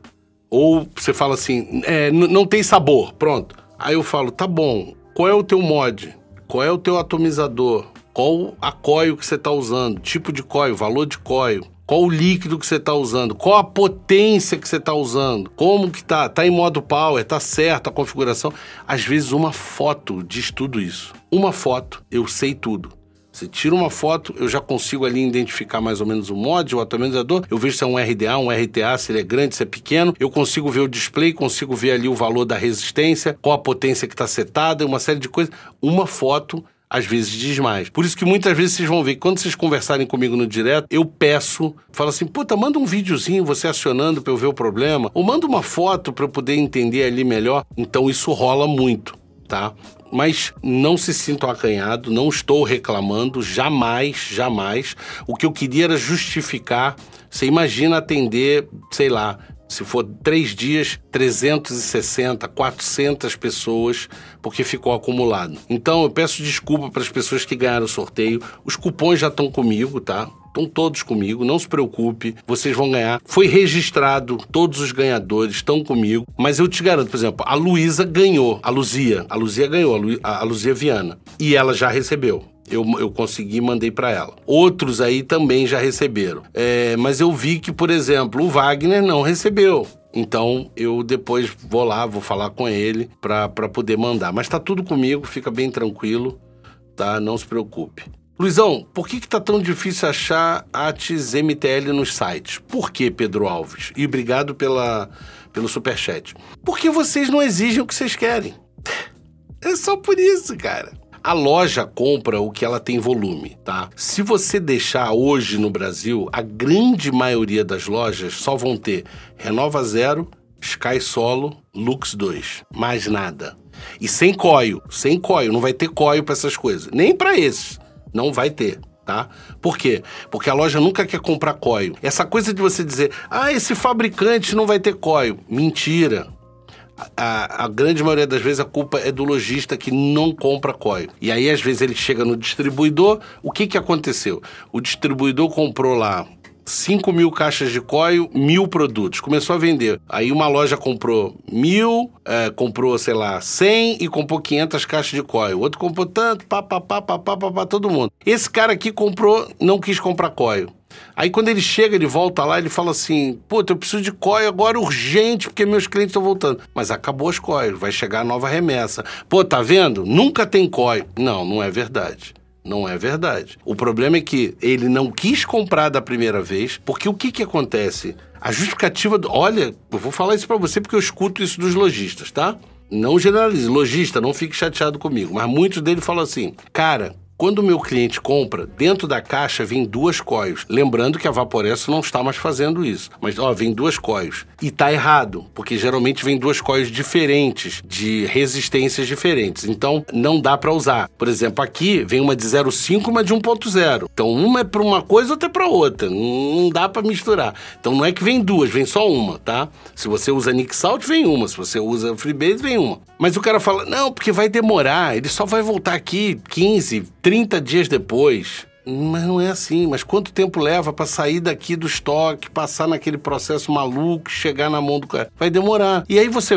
Ou você fala assim, é, não tem sabor, pronto. Aí eu falo, tá bom, qual é o teu mod? Qual é o teu atomizador? Qual a coil que você está usando? Tipo de coil, valor de coil. Qual o líquido que você está usando? Qual a potência que você está usando? Como que tá? Tá em modo power? Tá certo a configuração? Às vezes uma foto diz tudo isso. Uma foto, eu sei tudo. Você tira uma foto, eu já consigo ali identificar mais ou menos o mod, o atomizador. Eu vejo se é um RDA, um RTA, se ele é grande, se é pequeno. Eu consigo ver o display, consigo ver ali o valor da resistência, qual a potência que está setada, uma série de coisas. Uma foto às vezes diz mais. Por isso que muitas vezes vocês vão ver quando vocês conversarem comigo no direto, eu peço, falo assim, puta, manda um videozinho você acionando para eu ver o problema, ou manda uma foto para eu poder entender ali melhor. Então isso rola muito, tá? Mas não se sintam acanhados, não estou reclamando, jamais, jamais. O que eu queria era justificar. Você imagina atender, sei lá, se for três dias, 360, 400 pessoas, porque ficou acumulado. Então eu peço desculpa para as pessoas que ganharam o sorteio. Os cupons já estão comigo, tá? Estão todos comigo, não se preocupe, vocês vão ganhar. Foi registrado, todos os ganhadores estão comigo, mas eu te garanto, por exemplo, a Luísa ganhou, a Luzia, a Luzia ganhou, a, Lu, a Luzia Viana, e ela já recebeu. Eu, eu consegui e mandei para ela. Outros aí também já receberam. É, mas eu vi que, por exemplo, o Wagner não recebeu. Então eu depois vou lá, vou falar com ele para poder mandar. Mas tá tudo comigo, fica bem tranquilo, tá? Não se preocupe. Luizão, por que, que tá tão difícil achar ATS MTL nos sites? Por que, Pedro Alves? E obrigado pela, pelo superchat. Porque vocês não exigem o que vocês querem. É só por isso, cara. A loja compra o que ela tem volume, tá? Se você deixar hoje no Brasil, a grande maioria das lojas só vão ter Renova Zero, Sky Solo, Lux 2. Mais nada. E sem coio, sem coio, não vai ter coio para essas coisas. Nem para esses. Não vai ter. Tá? Por quê? Porque a loja nunca quer comprar coio. Essa coisa de você dizer, ah, esse fabricante não vai ter coio. Mentira. A, a, grande maioria das vezes a culpa é do lojista que não compra coio. E aí, às vezes, ele chega no distribuidor. O que, que aconteceu? O distribuidor comprou lá 5 mil caixas de coio, mil produtos. Começou a vender. Aí uma loja comprou mil, é, comprou, sei lá, 100 e comprou 500 caixas de coio. Outro comprou tanto, pá, pá, pá, pá, pá, pá, pá, todo mundo. Esse cara aqui comprou, não quis comprar coio. Aí quando ele chega, ele volta lá, ele fala assim: Puta, eu preciso de coio agora urgente, porque meus clientes estão voltando. Mas acabou as coios, vai chegar a nova remessa. Pô, tá vendo? Nunca tem coio. Não, não é verdade. Não é verdade. O problema é que ele não quis comprar da primeira vez, porque o que, que acontece? A justificativa. Do... Olha, eu vou falar isso para você porque eu escuto isso dos lojistas, tá? Não generalize. Lojista, não fique chateado comigo. Mas muitos deles falam assim: cara, quando o meu cliente compra, dentro da caixa vem duas coios. Lembrando que a Vaporesso não está mais fazendo isso. Mas, ó, vem duas coios. E tá errado, porque geralmente vem duas coios diferentes, de resistências diferentes. Então, não dá para usar. Por exemplo, aqui vem uma de 0,5 e uma de 1,0. Então, uma é para uma coisa, outra é para outra. Não dá para misturar. Então, não é que vem duas, vem só uma, tá? Se você usa Nick Salt, vem uma. Se você usa Freebase, vem uma. Mas o cara fala, não, porque vai demorar. Ele só vai voltar aqui 15, 30 dias depois. Mas não é assim. Mas quanto tempo leva para sair daqui do estoque, passar naquele processo maluco, chegar na mão do cara? Vai demorar. E aí você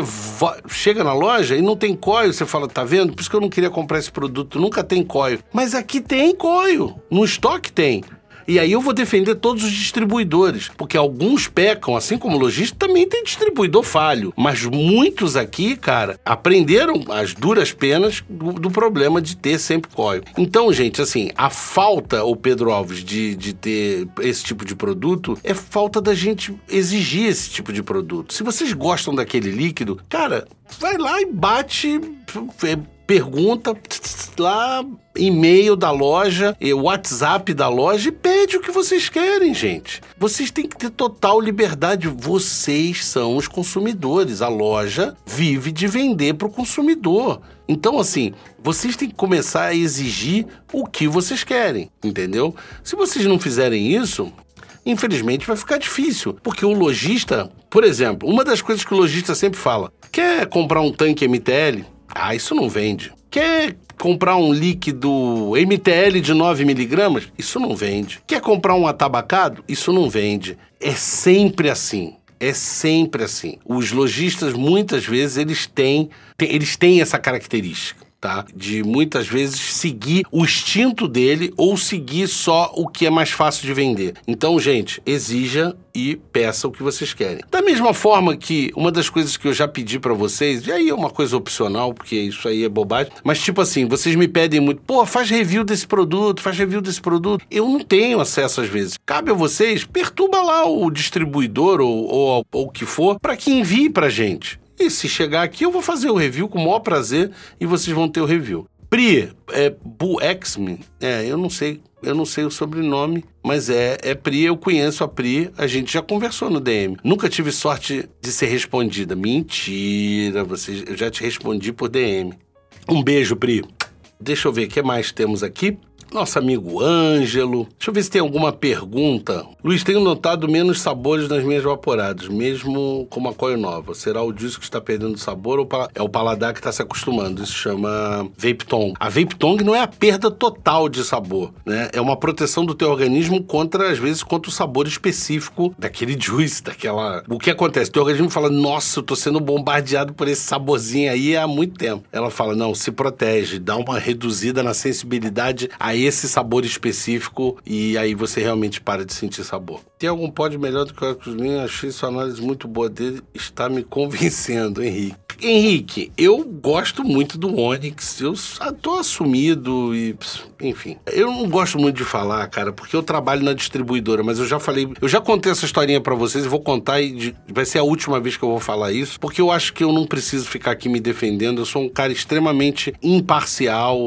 chega na loja e não tem coio. Você fala, tá vendo? Por isso que eu não queria comprar esse produto. Nunca tem coio. Mas aqui tem coio. No estoque tem. E aí eu vou defender todos os distribuidores, porque alguns pecam, assim como lojista, também tem distribuidor falho. Mas muitos aqui, cara, aprenderam as duras penas do, do problema de ter sempre código. Então, gente, assim, a falta, o Pedro Alves, de, de ter esse tipo de produto é falta da gente exigir esse tipo de produto. Se vocês gostam daquele líquido, cara, vai lá e bate. Pergunta lá, e-mail da loja, WhatsApp da loja e pede o que vocês querem, gente. Vocês têm que ter total liberdade. Vocês são os consumidores. A loja vive de vender para o consumidor. Então, assim, vocês têm que começar a exigir o que vocês querem, entendeu? Se vocês não fizerem isso, infelizmente vai ficar difícil. Porque o lojista, por exemplo, uma das coisas que o lojista sempre fala: quer comprar um tanque MTL? Ah, isso não vende. Quer comprar um líquido MTL de 9mg? Isso não vende. Quer comprar um atabacado? Isso não vende. É sempre assim. É sempre assim. Os lojistas, muitas vezes, eles têm, eles têm essa característica tá? De muitas vezes seguir o instinto dele ou seguir só o que é mais fácil de vender. Então, gente, exija e peça o que vocês querem. Da mesma forma que uma das coisas que eu já pedi para vocês, e aí é uma coisa opcional, porque isso aí é bobagem, mas tipo assim, vocês me pedem muito, pô, faz review desse produto, faz review desse produto. Eu não tenho acesso às vezes. Cabe a vocês, perturba lá o distribuidor ou, ou, ou o que for, para que envie pra gente. E se chegar aqui, eu vou fazer o review com o maior prazer e vocês vão ter o review. Pri, é Buexme, é, eu não sei, eu não sei o sobrenome, mas é, é Pri, eu conheço a Pri, a gente já conversou no DM. Nunca tive sorte de ser respondida. Mentira, vocês, eu já te respondi por DM. Um beijo, Pri. Deixa eu ver o que mais temos aqui nosso amigo Ângelo. Deixa eu ver se tem alguma pergunta. Luiz, tenho notado menos sabores nas minhas vaporadas, mesmo com uma coil nova. Será o disco que está perdendo sabor ou é o paladar que está se acostumando? Isso chama Vape Tongue. A Vape Tongue não é a perda total de sabor, né? É uma proteção do teu organismo contra, às vezes, contra o sabor específico daquele juice, daquela... O que acontece? O teu organismo fala, nossa, eu tô sendo bombardeado por esse saborzinho aí há muito tempo. Ela fala, não, se protege, dá uma reduzida na sensibilidade a esse sabor específico e aí você realmente para de sentir sabor. Tem algum pod melhor do que o Minho? Achei sua análise muito boa dele, está me convencendo, Henrique. Henrique, eu gosto muito do Onix, eu tô assumido e, enfim. Eu não gosto muito de falar, cara, porque eu trabalho na distribuidora, mas eu já falei, eu já contei essa historinha para vocês e vou contar e vai ser a última vez que eu vou falar isso, porque eu acho que eu não preciso ficar aqui me defendendo, eu sou um cara extremamente imparcial,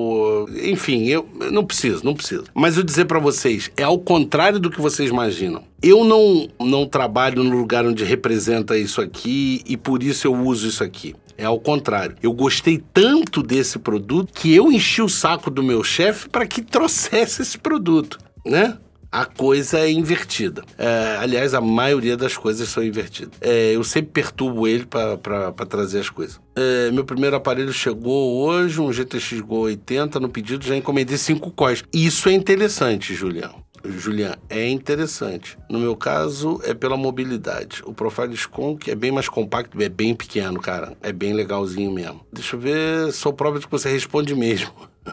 enfim, eu não preciso, não preciso. Mas eu dizer para vocês, é ao contrário do que vocês imaginam. Eu não, não trabalho no lugar onde representa isso aqui e por isso eu uso isso aqui. É ao contrário. Eu gostei tanto desse produto que eu enchi o saco do meu chefe para que trouxesse esse produto, né? a coisa é invertida. É, aliás, a maioria das coisas são invertidas. É, eu sempre perturbo ele para trazer as coisas. É, meu primeiro aparelho chegou hoje, um GTX Go 80, no pedido já encomendei 5 cores. Isso é interessante, Julião. Julian, é interessante. No meu caso, é pela mobilidade. O Profile Skunk é bem mais compacto, é bem pequeno, cara. É bem legalzinho mesmo. Deixa eu ver, sou prova de que você responde mesmo.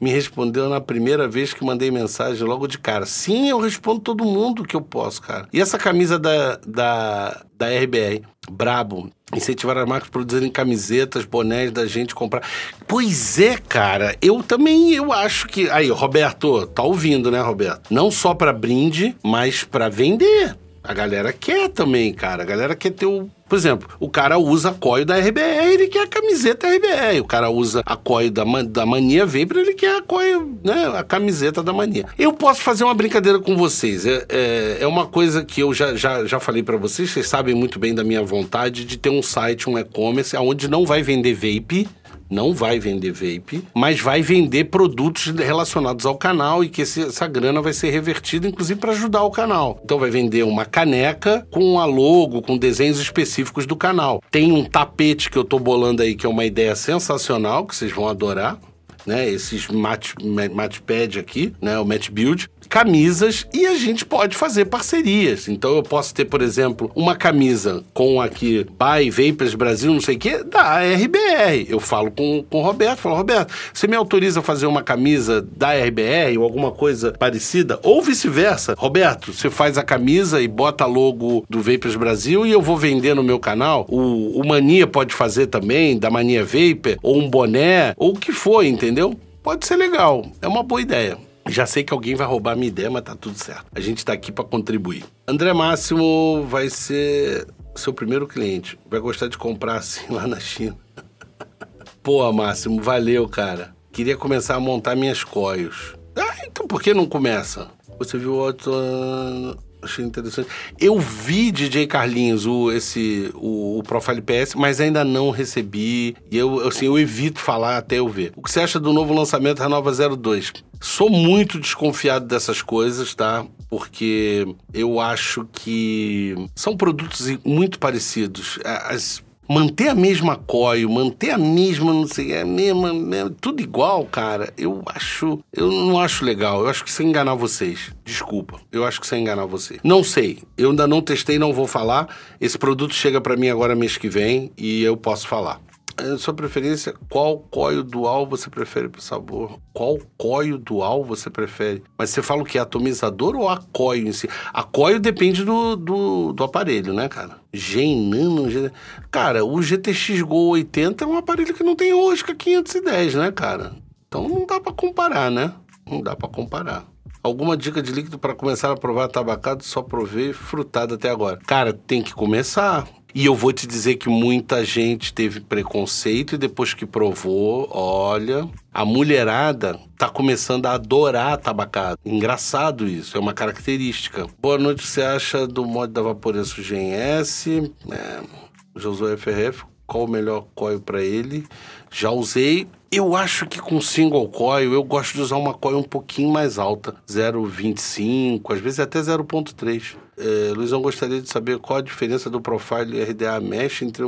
Me respondeu na primeira vez que mandei mensagem logo de cara. Sim, eu respondo todo mundo que eu posso, cara. E essa camisa da, da, da RBR, brabo, incentivar as marcas a produzirem camisetas, bonés da gente comprar. Pois é, cara, eu também eu acho que aí, Roberto, tá ouvindo, né, Roberto? Não só para brinde, mas para vender. A galera quer também, cara. A galera quer ter o por exemplo, o cara usa a coio da RBR, ele quer a camiseta RBR. O cara usa a coio da, da Mania Vapor, ele quer a coio, né, a camiseta da Mania. Eu posso fazer uma brincadeira com vocês. É, é, é uma coisa que eu já, já, já falei para vocês, vocês sabem muito bem da minha vontade de ter um site, um e-commerce, onde não vai vender vape, não vai vender vape, mas vai vender produtos relacionados ao canal e que esse, essa grana vai ser revertida, inclusive, para ajudar o canal. Então, vai vender uma caneca com a logo, com desenhos específicos do canal. Tem um tapete que eu tô bolando aí, que é uma ideia sensacional, que vocês vão adorar. Né, esses match, matchpad aqui, né, o match build, camisas e a gente pode fazer parcerias. Então eu posso ter, por exemplo, uma camisa com aqui Buy Vapers Brasil, não sei o quê, da RBR. Eu falo com, com o Roberto, falo, Roberto, você me autoriza a fazer uma camisa da RBR ou alguma coisa parecida? Ou vice-versa. Roberto, você faz a camisa e bota logo do Vapers Brasil e eu vou vender no meu canal. O, o Mania pode fazer também, da Mania Vapor, ou um boné, ou o que for, entendeu? Pode ser legal. É uma boa ideia. Já sei que alguém vai roubar minha ideia, mas tá tudo certo. A gente tá aqui para contribuir. André Máximo vai ser seu primeiro cliente. Vai gostar de comprar assim lá na China. Pô, Máximo, valeu, cara. Queria começar a montar minhas coios. Ah, então por que não começa? Você viu outro. Achei interessante. Eu vi DJ Carlinhos, o, esse, o, o Profile PS, mas ainda não recebi. E eu, assim, eu evito falar até eu ver. O que você acha do novo lançamento Renova 02? Sou muito desconfiado dessas coisas, tá? Porque eu acho que são produtos muito parecidos. As manter a mesma coio, manter a mesma, não sei, a mesma, mesma, tudo igual, cara, eu acho, eu não acho legal. Eu acho que você enganar vocês. Desculpa, eu acho que você enganar vocês. Não sei, eu ainda não testei, não vou falar. Esse produto chega para mim agora mês que vem e eu posso falar. É, sua preferência, qual coio dual você prefere pro sabor? Qual coio dual você prefere? Mas você fala o que? Atomizador ou a coio em si? A coio depende do, do, do aparelho, né, cara? G-Nano... G... Cara, o GTX Go 80 é um aparelho que não tem rosca 510, né, cara? Então não dá para comparar, né? Não dá para comparar. Alguma dica de líquido para começar a provar tabacado? Só provei frutado até agora. Cara, tem que começar. E eu vou te dizer que muita gente teve preconceito e depois que provou, olha, a mulherada tá começando a adorar tabacado. Engraçado isso, é uma característica. Boa noite, você acha do mod da Vaporeço GS? É, Josué FRF, qual o melhor coil para ele? Já usei. Eu acho que com single coil eu gosto de usar uma coil um pouquinho mais alta, 0,25, às vezes até 0,3. É, Luizão, gostaria de saber qual a diferença do profile RDA Mesh entre.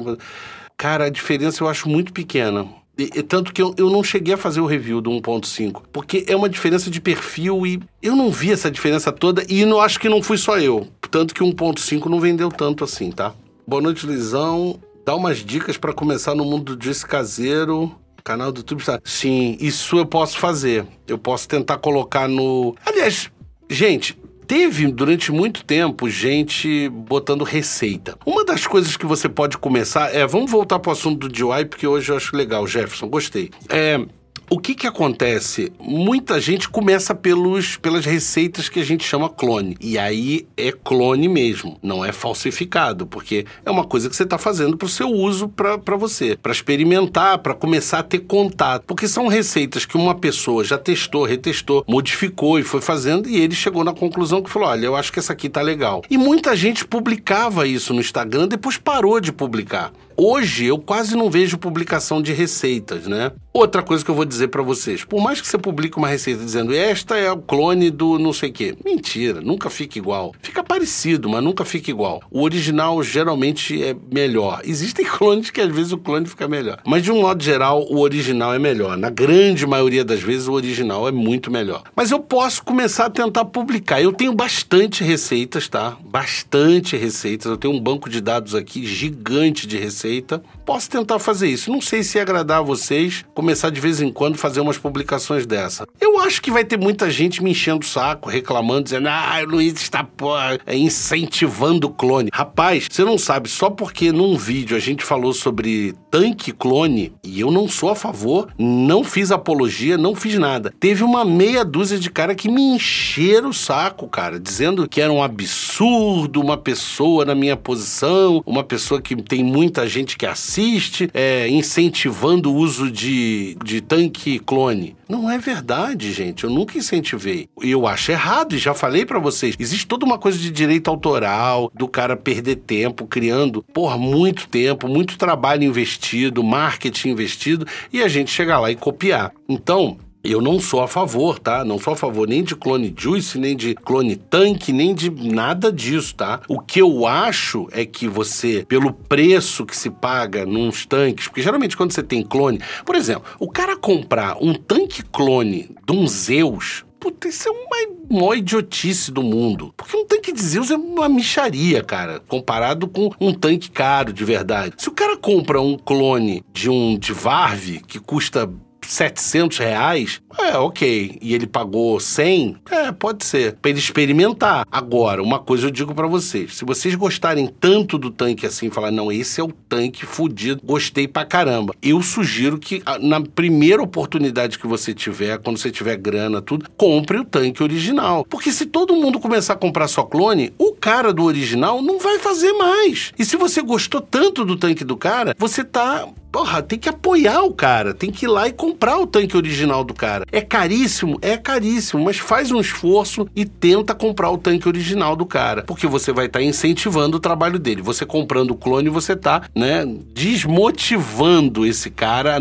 Cara, a diferença eu acho muito pequena. E, e, tanto que eu, eu não cheguei a fazer o review do 1.5, porque é uma diferença de perfil e eu não vi essa diferença toda e não acho que não fui só eu. Tanto que o 1.5 não vendeu tanto assim, tá? Boa noite, Luizão. Dá umas dicas para começar no mundo do disco caseiro. Canal do YouTube está. Sim, isso eu posso fazer. Eu posso tentar colocar no. Aliás, gente, teve durante muito tempo gente botando receita. Uma das coisas que você pode começar é, vamos voltar para o assunto do DIY, porque hoje eu acho legal, Jefferson, gostei. É, o que que acontece? Muita gente começa pelos, pelas receitas que a gente chama clone. E aí é clone mesmo, não é falsificado, porque é uma coisa que você está fazendo para o seu uso para você, para experimentar, para começar a ter contato. Porque são receitas que uma pessoa já testou, retestou, modificou e foi fazendo, e ele chegou na conclusão que falou: olha, eu acho que essa aqui tá legal. E muita gente publicava isso no Instagram, depois parou de publicar. Hoje eu quase não vejo publicação de receitas, né? Outra coisa que eu vou dizer para vocês, por mais que você publique uma receita dizendo esta é o clone do não sei quê, mentira, nunca fica igual. Fica parecido, mas nunca fica igual. O original geralmente é melhor. Existem clones que às vezes o clone fica melhor, mas de um modo geral o original é melhor. Na grande maioria das vezes o original é muito melhor. Mas eu posso começar a tentar publicar. Eu tenho bastante receitas, tá? Bastante receitas. Eu tenho um banco de dados aqui gigante de receitas receita. Posso tentar fazer isso. Não sei se ia agradar a vocês começar de vez em quando fazer umas publicações dessa. Eu acho que vai ter muita gente me enchendo o saco, reclamando, dizendo: ah, o Luiz está pô, é incentivando o clone. Rapaz, você não sabe, só porque num vídeo a gente falou sobre tanque clone e eu não sou a favor, não fiz apologia, não fiz nada. Teve uma meia dúzia de cara que me encheram o saco, cara, dizendo que era um absurdo uma pessoa na minha posição, uma pessoa que tem muita gente que assiste, é, incentivando o uso de, de tanque clone. Não é verdade, gente. Eu nunca incentivei. Eu acho errado e já falei para vocês. Existe toda uma coisa de direito autoral, do cara perder tempo criando, por muito tempo, muito trabalho investido, marketing investido, e a gente chegar lá e copiar. Então, eu não sou a favor, tá? Não sou a favor nem de clone juice, nem de clone tanque, nem de nada disso, tá? O que eu acho é que você, pelo preço que se paga nos tanques, porque geralmente quando você tem clone, por exemplo, o cara comprar um tanque clone de um Zeus, Puta, isso é uma maior idiotice do mundo. Porque um tanque de Zeus é uma micharia, cara, comparado com um tanque caro de verdade. Se o cara compra um clone de um de Varve que custa 700 reais, é ok. E ele pagou 100, é, pode ser. Pra ele experimentar. Agora, uma coisa eu digo para vocês: se vocês gostarem tanto do tanque assim, falar, não, esse é o tanque fudido, gostei pra caramba. Eu sugiro que na primeira oportunidade que você tiver, quando você tiver grana, tudo, compre o tanque original. Porque se todo mundo começar a comprar só clone, o cara do original não vai fazer mais. E se você gostou tanto do tanque do cara, você tá porra, tem que apoiar o cara, tem que ir lá e comprar o tanque original do cara. É caríssimo? É caríssimo, mas faz um esforço e tenta comprar o tanque original do cara, porque você vai estar tá incentivando o trabalho dele. Você comprando o clone, você tá, né, desmotivando esse cara,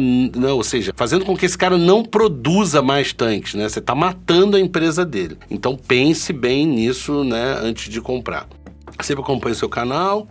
ou seja, fazendo com que esse cara não produza mais tanques, né? Você tá matando a empresa dele. Então pense bem nisso, né, antes de comprar. Sempre acompanhe o seu canal,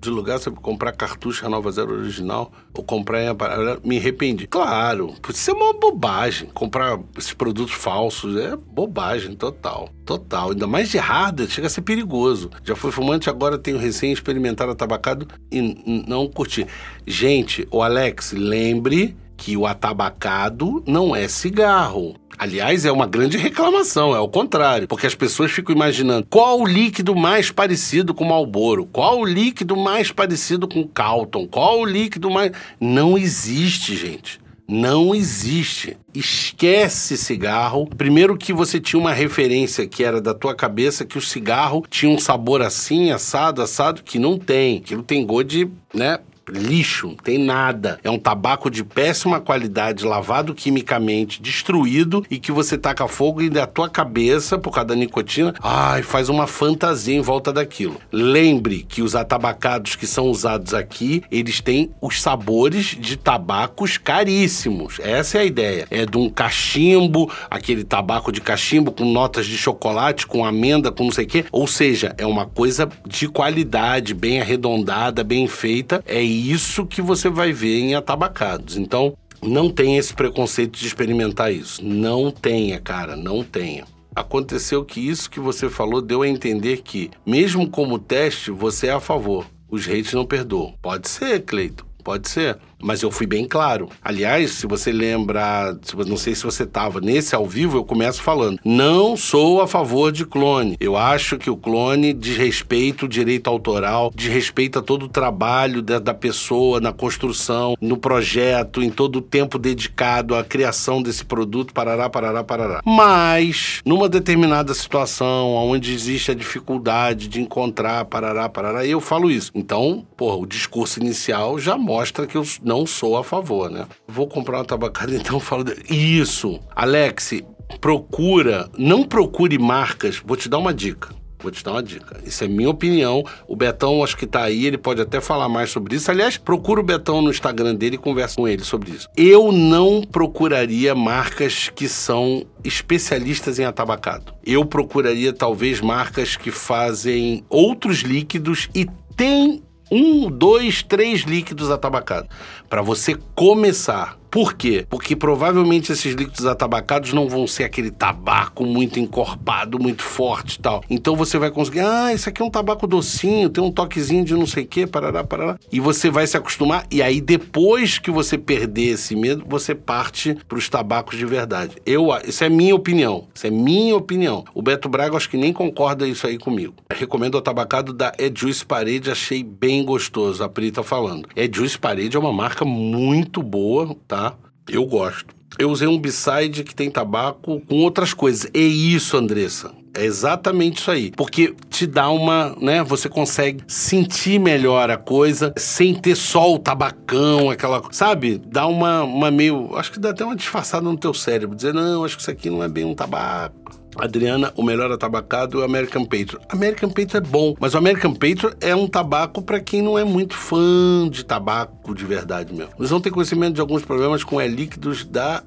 de lugar você comprar cartucho Renova Zero original ou comprar em aparelho, me arrependi. Claro, isso é uma bobagem. Comprar esses produtos falsos é bobagem total. Total. Ainda mais de hardware, chega a ser perigoso. Já fui fumante, agora tenho recém experimentado atabacado e não curti. Gente, o Alex, lembre que o atabacado não é cigarro. Aliás, é uma grande reclamação, é o contrário, porque as pessoas ficam imaginando qual o líquido mais parecido com Marlboro, qual o líquido mais parecido com Calton, qual o líquido mais... Não existe, gente. Não existe. Esquece cigarro. Primeiro que você tinha uma referência que era da tua cabeça que o cigarro tinha um sabor assim, assado, assado, que não tem. Aquilo tem gosto de, né, lixo, não tem nada. É um tabaco de péssima qualidade, lavado quimicamente, destruído e que você taca fogo e da tua cabeça, por causa da nicotina, ai, faz uma fantasia em volta daquilo. Lembre que os atabacados que são usados aqui, eles têm os sabores de tabacos caríssimos. Essa é a ideia. É de um cachimbo, aquele tabaco de cachimbo com notas de chocolate, com amenda, com não sei o quê. Ou seja, é uma coisa de qualidade, bem arredondada, bem feita. É isso que você vai ver em atabacados. Então, não tenha esse preconceito de experimentar isso. Não tenha, cara, não tenha. Aconteceu que isso que você falou deu a entender que, mesmo como teste, você é a favor. Os hates não perdoam. Pode ser, Cleito, pode ser. Mas eu fui bem claro. Aliás, se você lembrar, não sei se você estava nesse ao vivo, eu começo falando: não sou a favor de clone. Eu acho que o clone desrespeita o direito autoral, desrespeita todo o trabalho da, da pessoa na construção, no projeto, em todo o tempo dedicado à criação desse produto, parará, parará, parará. Mas, numa determinada situação, onde existe a dificuldade de encontrar, parará, parará, eu falo isso. Então, porra, o discurso inicial já mostra que eu não sou a favor, né? Vou comprar uma tabacada, então falo. Isso! Alex, procura, não procure marcas. Vou te dar uma dica. Vou te dar uma dica. Isso é minha opinião. O Betão, acho que tá aí, ele pode até falar mais sobre isso. Aliás, procura o Betão no Instagram dele e conversa com ele sobre isso. Eu não procuraria marcas que são especialistas em atabacado. Eu procuraria talvez marcas que fazem outros líquidos e tem um, dois, três líquidos atabacados para você começar por quê? Porque provavelmente esses líquidos atabacados não vão ser aquele tabaco muito encorpado, muito forte e tal. Então você vai conseguir, ah, isso aqui é um tabaco docinho, tem um toquezinho de não sei o quê, parará, parará. E você vai se acostumar, e aí depois que você perder esse medo, você parte para os tabacos de verdade. Eu, isso é minha opinião. Isso é minha opinião. O Beto Braga acho que nem concorda isso aí comigo. Eu recomendo o tabacado da Edjuice Parede, achei bem gostoso, a Pri tá falando. Edjuice Parede é uma marca muito boa, tá? Eu gosto. Eu usei um B-side que tem tabaco com outras coisas. É isso, Andressa. É exatamente isso aí. Porque te dá uma, né? Você consegue sentir melhor a coisa sem ter só o tabacão, aquela. Sabe? Dá uma, uma meio. Acho que dá até uma disfarçada no teu cérebro. Dizer, não, acho que isso aqui não é bem um tabaco. Adriana, o melhor atabacado é o American Patriot. American Patriot é bom, mas o American Patriot é um tabaco para quem não é muito fã de tabaco de verdade mesmo. Eles vão ter conhecimento de alguns problemas com e-líquidos da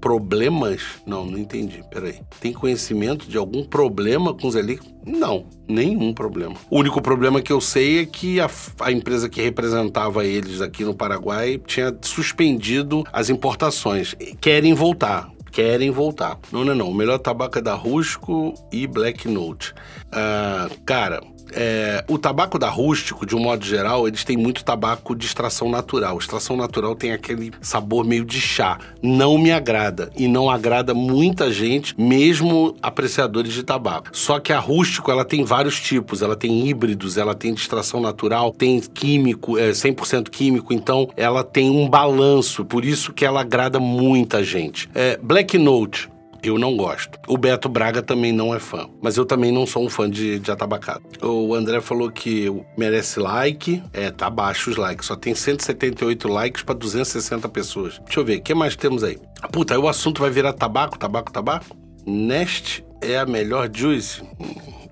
Problemas? Não, não entendi. Peraí. Tem conhecimento de algum problema com os e-líquidos? Não, nenhum problema. O único problema que eu sei é que a, a empresa que representava eles aqui no Paraguai tinha suspendido as importações. Querem voltar querem voltar. Não, não, não. O melhor tabaco é da Rusco e Black Note. Uh, cara, é, o tabaco da rústico, de um modo geral, eles têm muito tabaco de extração natural. Extração natural tem aquele sabor meio de chá. Não me agrada. E não agrada muita gente, mesmo apreciadores de tabaco. Só que a rústico, ela tem vários tipos. Ela tem híbridos, ela tem de extração natural, tem químico, é 100% químico. Então, ela tem um balanço. Por isso que ela agrada muita gente. É, Black Note Eu não gosto. O Beto Braga também não é fã. Mas eu também não sou um fã de, de atabacado. O André falou que merece like. É, tá baixo os likes. Só tem 178 likes para 260 pessoas. Deixa eu ver, o que mais temos aí? Puta, aí o assunto vai virar tabaco, tabaco, tabaco? Nest é a melhor juice?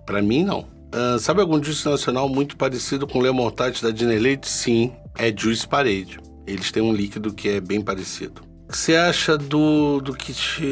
Para mim, não. Uh, sabe algum juice nacional muito parecido com o Lemon Tart da Dinner Leite? Sim, é Juice Parade. Eles têm um líquido que é bem parecido. O que você acha do, do kit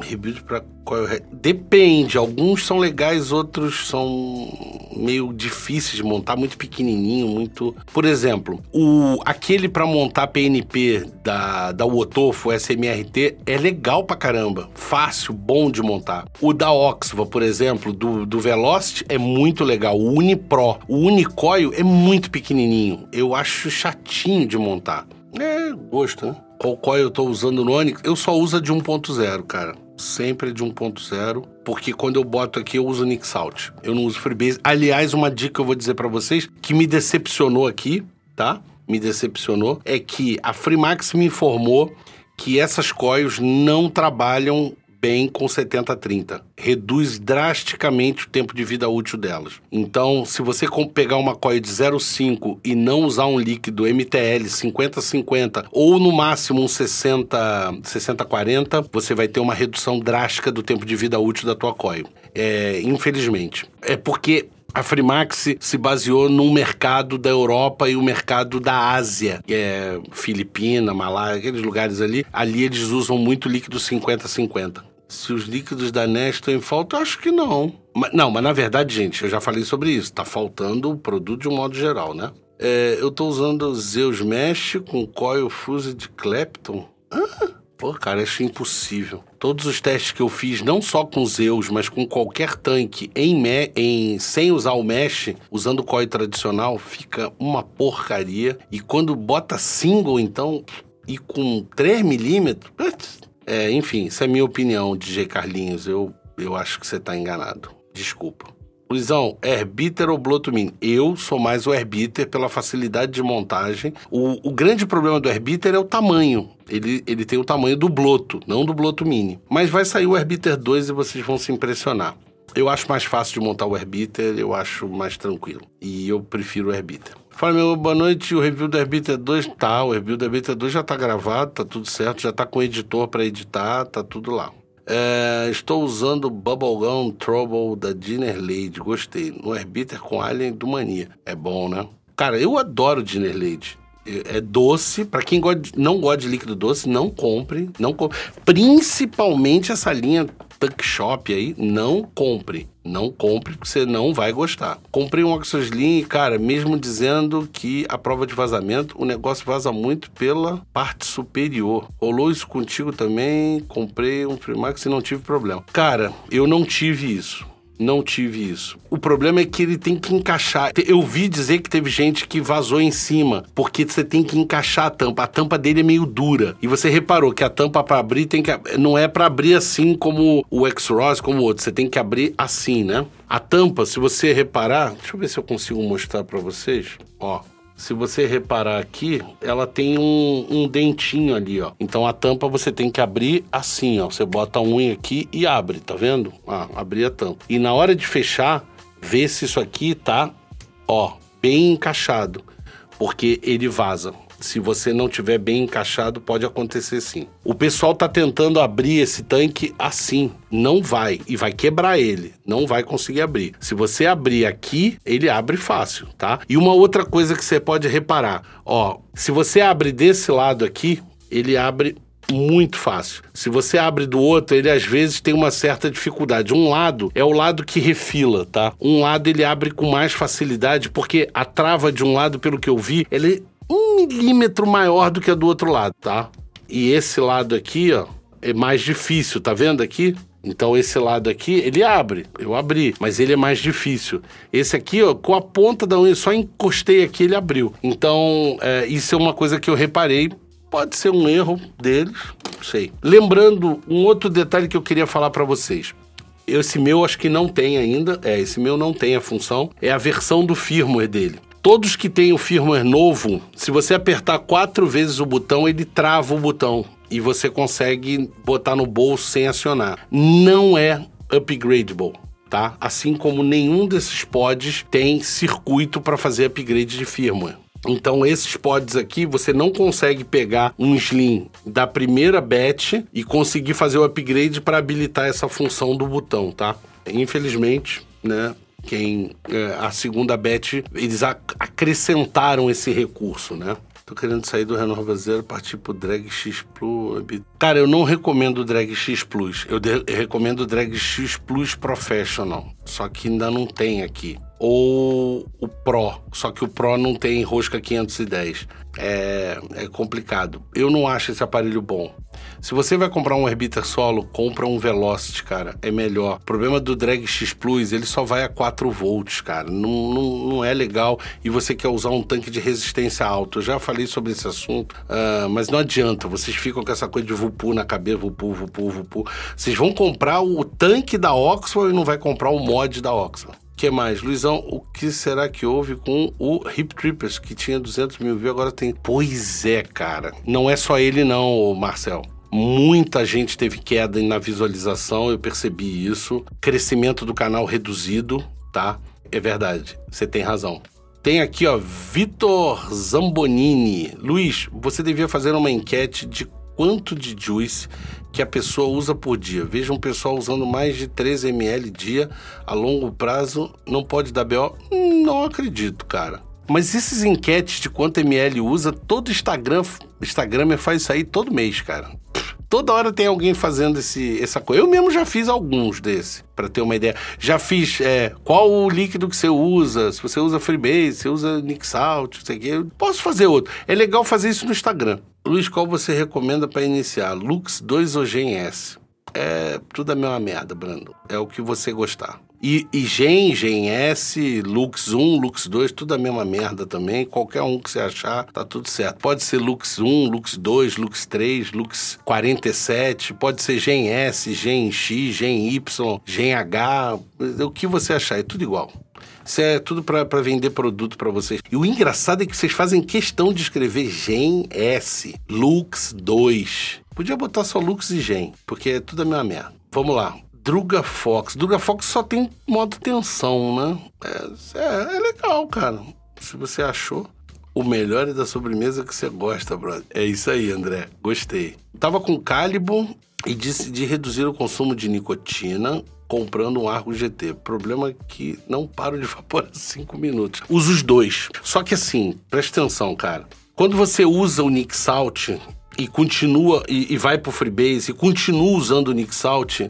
Rebuild para qual é Depende. Alguns são legais, outros são meio difíceis de montar, muito pequenininho, muito. Por exemplo, o aquele para montar PNP da da Wotofo SMRT é legal pra caramba, fácil, bom de montar. O da Oxva, por exemplo, do, do Velocity é muito legal. O Unipro, o Unicoil é muito pequenininho. Eu acho chatinho de montar. É gosto, né? Qual coil eu tô usando no Onix? Eu só uso de 1.0, cara sempre de 1.0, porque quando eu boto aqui eu uso Nixalt. Eu não uso Freebase. Aliás, uma dica que eu vou dizer para vocês que me decepcionou aqui, tá? Me decepcionou é que a Freemax me informou que essas coils não trabalham bem com 70-30. Reduz drasticamente o tempo de vida útil delas. Então, se você pegar uma coil de 0,5 e não usar um líquido MTL 50-50 ou no máximo um 60-40, você vai ter uma redução drástica do tempo de vida útil da tua coil. É, infelizmente. É porque a Frimax se baseou num mercado da Europa e o mercado da Ásia, que é Filipina, Malá, aqueles lugares ali. Ali eles usam muito líquido 50-50. Se os líquidos da Nest estão em falta, eu acho que não. Mas, não, mas na verdade, gente, eu já falei sobre isso. Tá faltando o produto de um modo geral, né? É, eu tô usando Zeus Mesh com Coil Fuse de Clapton. Ah, pô, cara, acho impossível. Todos os testes que eu fiz, não só com Zeus, mas com qualquer tanque em, me, em sem usar o mesh, usando o coil tradicional, fica uma porcaria. E quando bota single, então, e com 3 milímetros, é, enfim, essa é minha opinião, DJ Carlinhos. Eu, eu acho que você está enganado. Desculpa. Luizão, Herbiter ou Blotumin? Eu sou mais o Herbiter pela facilidade de montagem. O, o grande problema do Herbiter é o tamanho. Ele, ele tem o tamanho do Bloto, não do Bloto Mini. Mas vai sair o Herbiter 2 e vocês vão se impressionar. Eu acho mais fácil de montar o Herbiter, eu acho mais tranquilo. E eu prefiro o Herbiter. Fala, meu, boa noite. O review do Herbiter 2 tá. O review do Herbiter 2 já tá gravado, tá tudo certo, já tá com editor para editar, tá tudo lá. É, estou usando o Bubblegum Trouble da Dinner Lady. Gostei. No Herbiter com Alien do Mania. É bom, né? Cara, eu adoro Dinner Lady. É, é doce. Para quem não gosta de líquido doce, não compre. Não compre. Principalmente essa linha Tuck Shop aí, não compre. Não compre, porque você não vai gostar. Comprei um Oxoslim e, cara, mesmo dizendo que a prova de vazamento, o negócio vaza muito pela parte superior. Rolou isso contigo também? Comprei um Freemax e não tive problema. Cara, eu não tive isso. Não tive isso. O problema é que ele tem que encaixar. Eu vi dizer que teve gente que vazou em cima, porque você tem que encaixar a tampa. A tampa dele é meio dura. E você reparou que a tampa para abrir tem que não é para abrir assim como o X-Ross, como o outro. Você tem que abrir assim, né? A tampa, se você reparar, deixa eu ver se eu consigo mostrar para vocês. Ó, se você reparar aqui, ela tem um, um, dentinho ali, ó. Então a tampa você tem que abrir assim, ó. Você bota a unha aqui e abre, tá vendo? Ah, abrir a tampa. E na hora de fechar, vê se isso aqui tá, ó, bem encaixado, porque ele vaza se você não tiver bem encaixado, pode acontecer sim. O pessoal tá tentando abrir esse tanque assim, não vai e vai quebrar ele, não vai conseguir abrir. Se você abrir aqui, ele abre fácil, tá? E uma outra coisa que você pode reparar, ó, se você abre desse lado aqui, ele abre muito fácil. Se você abre do outro, ele às vezes tem uma certa dificuldade. Um lado é o lado que refila, tá? Um lado ele abre com mais facilidade, porque a trava de um lado, pelo que eu vi, ele um milímetro maior do que a do outro lado, tá? E esse lado aqui, ó, é mais difícil, tá vendo aqui? Então esse lado aqui, ele abre, eu abri, mas ele é mais difícil. Esse aqui, ó, com a ponta da unha, só encostei aqui, ele abriu. Então, é, isso é uma coisa que eu reparei. Pode ser um erro deles, não sei. Lembrando, um outro detalhe que eu queria falar para vocês. Esse meu acho que não tem ainda, é, esse meu não tem a função, é a versão do firmware dele. Todos que têm o firmware novo, se você apertar quatro vezes o botão, ele trava o botão. e você consegue botar no bolso sem acionar. Não é upgradable. Tá? Assim como nenhum desses pods tem circuito para fazer upgrade de firmware. Então, esses pods aqui, você não consegue pegar um Slim da primeira batch e conseguir fazer o upgrade para habilitar essa função do botão, tá? Infelizmente, né? Quem é, a segunda batch, eles acrescentaram esse recurso, né? Tô querendo sair do Renova Zero, partir pro Drag X Plus. Cara, eu não recomendo o Drag X Plus. Eu, eu recomendo o Drag X Plus Professional. Só que ainda não tem aqui ou o Pro, só que o Pro não tem rosca 510. É, é complicado. Eu não acho esse aparelho bom. Se você vai comprar um Herbiter solo, compra um Velocity, cara. É melhor. O problema do Drag X Plus, ele só vai a 4 volts, cara. Não, não, não é legal e você quer usar um tanque de resistência alto. Eu já falei sobre esse assunto, uh, mas não adianta. Vocês ficam com essa coisa de Vupu na cabeça, Vupu, Vupu, Vupu. Vocês vão comprar o tanque da Oxford e não vai comprar o mod da Oxford que mais? Luizão, o que será que houve com o Hip Trippers, que tinha 200 mil views, agora tem... Pois é, cara. Não é só ele não, Marcel. Muita gente teve queda na visualização, eu percebi isso. Crescimento do canal reduzido, tá? É verdade, você tem razão. Tem aqui, ó, Vitor Zambonini. Luiz, você devia fazer uma enquete de quanto de juice que a pessoa usa por dia. Veja um pessoal usando mais de 13 ml dia a longo prazo, não pode dar BO? Não acredito, cara. Mas esses enquetes de quanto ml usa, todo Instagram, Instagram faz isso aí todo mês, cara. Toda hora tem alguém fazendo esse, essa coisa. Eu mesmo já fiz alguns desse, para ter uma ideia. Já fiz é, qual o líquido que você usa, se você usa Freebase, se usa Nixalt, não sei o quê. Posso fazer outro. É legal fazer isso no Instagram. Luiz, qual você recomenda para iniciar? Lux 2 ou S? É tudo a mesma merda, Brando. É o que você gostar. E, e Gen, Gen S, Lux 1, Lux 2, tudo a mesma merda também. Qualquer um que você achar, tá tudo certo. Pode ser Lux 1, Lux 2, Lux 3, Lux 47, pode ser Gen S, Gen X, Gen Y, Gen H, o que você achar, é tudo igual. Isso é tudo para vender produto para vocês. E o engraçado é que vocês fazem questão de escrever Gen S, Lux 2. Podia botar só Lux e Gen, porque é tudo a mesma merda. Vamos lá. Druga Fox. Druga Fox só tem modo tensão, né? É, é, é legal, cara. Se você achou. O melhor é da sobremesa que você gosta, brother. É isso aí, André. Gostei. Tava com Calibo e decidi reduzir o consumo de nicotina comprando um Argo GT. Problema que não paro de evaporar 5 minutos. Uso os dois. Só que assim, presta atenção, cara. Quando você usa o Nick Salt e continua e, e vai pro Freebase e continua usando o Nick Salt,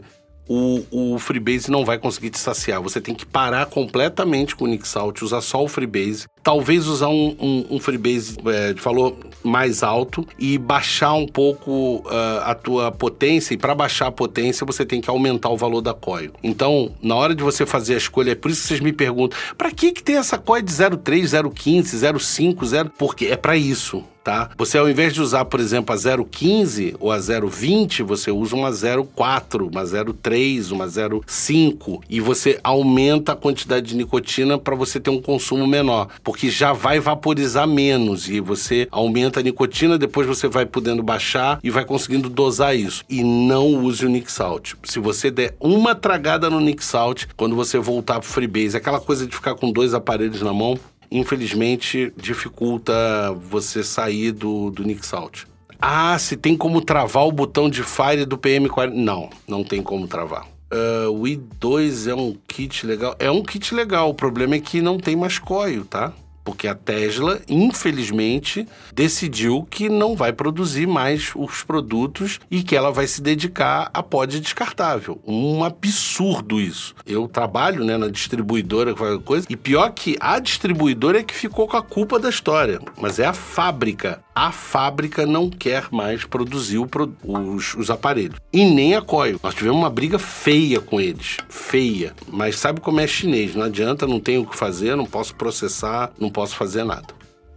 o, o Freebase não vai conseguir te saciar. Você tem que parar completamente com o Nixalt, usar só o Freebase. Talvez usar um, um, um Freebase é, de valor mais alto e baixar um pouco uh, a tua potência. E para baixar a potência, você tem que aumentar o valor da coil. Então, na hora de você fazer a escolha, é por isso que vocês me perguntam: para que, que tem essa coil de 0,3, 0,15, 0,5, 0? Porque é para isso tá? Você ao invés de usar, por exemplo, a 0,15 ou a 0,20, você usa uma 0,4, uma 0,3, uma 0,5 e você aumenta a quantidade de nicotina para você ter um consumo menor, porque já vai vaporizar menos e você aumenta a nicotina, depois você vai podendo baixar e vai conseguindo dosar isso. E não use o Nick Salt. Se você der uma tragada no Nick Salt, quando você voltar pro Freebase, aquela coisa de ficar com dois aparelhos na mão, infelizmente dificulta você sair do, do Salt. Ah, se tem como travar o botão de Fire do PM40. Não, não tem como travar. Uh, o i2 é um kit legal. É um kit legal. O problema é que não tem mais coil, tá? Porque a Tesla, infelizmente, decidiu que não vai produzir mais os produtos e que ela vai se dedicar a pod descartável. Um absurdo isso. Eu trabalho né, na distribuidora, qualquer coisa, e pior que a distribuidora é que ficou com a culpa da história, mas é a fábrica. A fábrica não quer mais produzir os, os aparelhos. E nem a Coil. Nós tivemos uma briga feia com eles. Feia. Mas sabe como é chinês? Não adianta, não tenho o que fazer, não posso processar, não posso fazer nada.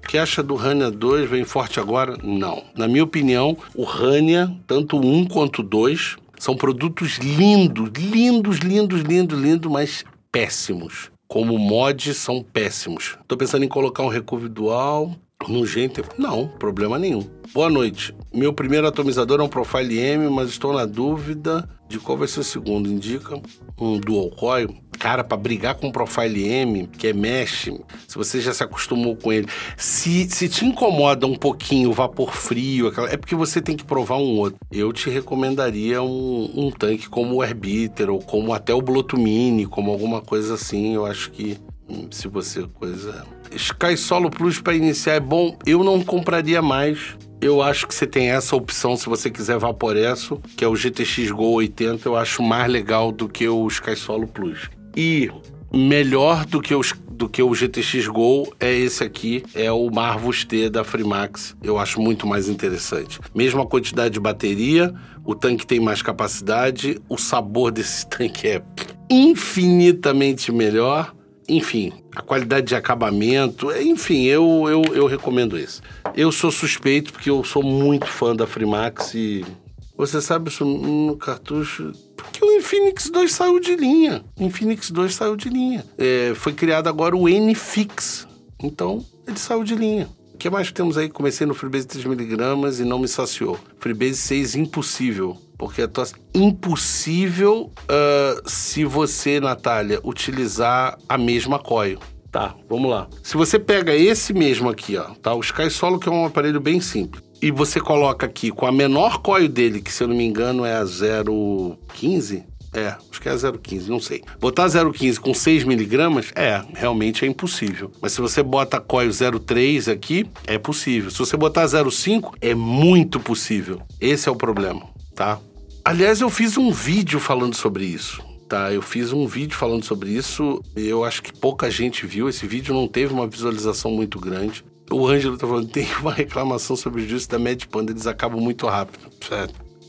Que acha do Rania 2 vem forte agora? Não. Na minha opinião, o Rania, tanto 1 quanto 2, são produtos lindos, lindos, lindos, lindos, lindos, mas péssimos. Como mod, são péssimos. Estou pensando em colocar um recurvo dual. No Gente? Não, problema nenhum. Boa noite. Meu primeiro atomizador é um Profile M, mas estou na dúvida de qual vai ser o segundo. Indica um Dual Coil. Cara, para brigar com um Profile M, que é mesh, se você já se acostumou com ele, se, se te incomoda um pouquinho o vapor frio, aquela, é porque você tem que provar um outro. Eu te recomendaria um, um tanque como o Airbitter ou como até o Bloto Mini, como alguma coisa assim. Eu acho que hum, se você coisa Sky Solo Plus para iniciar é bom. Eu não compraria mais. Eu acho que você tem essa opção se você quiser Vaporesso, que é o GTX Go 80. Eu acho mais legal do que o Sky Solo Plus. E melhor do que, os, do que o GTX Go é esse aqui, é o Marvus T da Freemax. Eu acho muito mais interessante. Mesma quantidade de bateria, o tanque tem mais capacidade, o sabor desse tanque é infinitamente melhor enfim, a qualidade de acabamento, enfim, eu, eu, eu recomendo esse. Eu sou suspeito porque eu sou muito fã da Freemax e você sabe isso no cartucho. Porque o Infinix 2 saiu de linha. O Infinix 2 saiu de linha. É, foi criado agora o Nfix. Então, ele saiu de linha. O que mais temos aí? Comecei no Freebase 3mg e não me saciou. Freebase 6, impossível. Porque é impossível uh, se você, Natália, utilizar a mesma coil. Tá, vamos lá. Se você pega esse mesmo aqui, ó, tá? O Sky Solo, que é um aparelho bem simples. E você coloca aqui com a menor coil dele, que se eu não me engano é a 015, é, acho que é 0,15, não sei. Botar 0,15 com 6 miligramas, é, realmente é impossível. Mas se você bota coil 0,3 aqui, é possível. Se você botar 0,5, é muito possível. Esse é o problema, tá? Aliás, eu fiz um vídeo falando sobre isso. Tá, eu fiz um vídeo falando sobre isso. Eu acho que pouca gente viu. Esse vídeo não teve uma visualização muito grande. O Ângelo tá falando, tem uma reclamação sobre o juízo da Mad Panda, eles acabam muito rápido.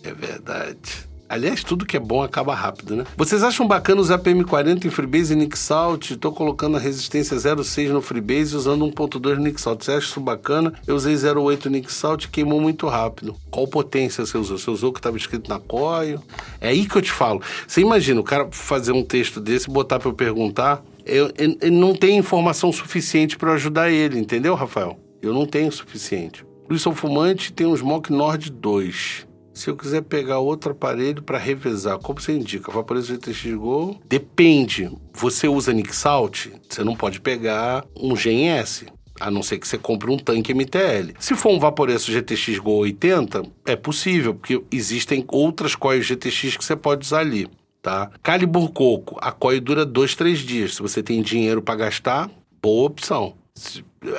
É verdade. Aliás, tudo que é bom acaba rápido, né? Vocês acham bacana usar PM40 em Freebase e Nixalt? Estou colocando a resistência 0,6 no Freebase usando 1.2 Nixalt. Você acha isso bacana? Eu usei 0,8 Nixalt e queimou muito rápido. Qual potência você usou? Você usou o que estava escrito na coil? É aí que eu te falo. Você imagina o cara fazer um texto desse, botar para eu perguntar, eu, eu, eu não tenho informação suficiente para ajudar ele, entendeu, Rafael? Eu não tenho suficiente. Luiz São Fumante tem um Smoke Nord 2. Se eu quiser pegar outro aparelho para revezar, como você indica? Vaporizador GTX Go? Depende. Você usa Nixalt? Você não pode pegar um GNS. A não ser que você compre um tanque MTL. Se for um Vaporesso GTX Go 80, é possível, porque existem outras coils GTX que você pode usar ali, tá? Calibur Coco, a coil dura 2, 3 dias. Se você tem dinheiro para gastar, boa opção.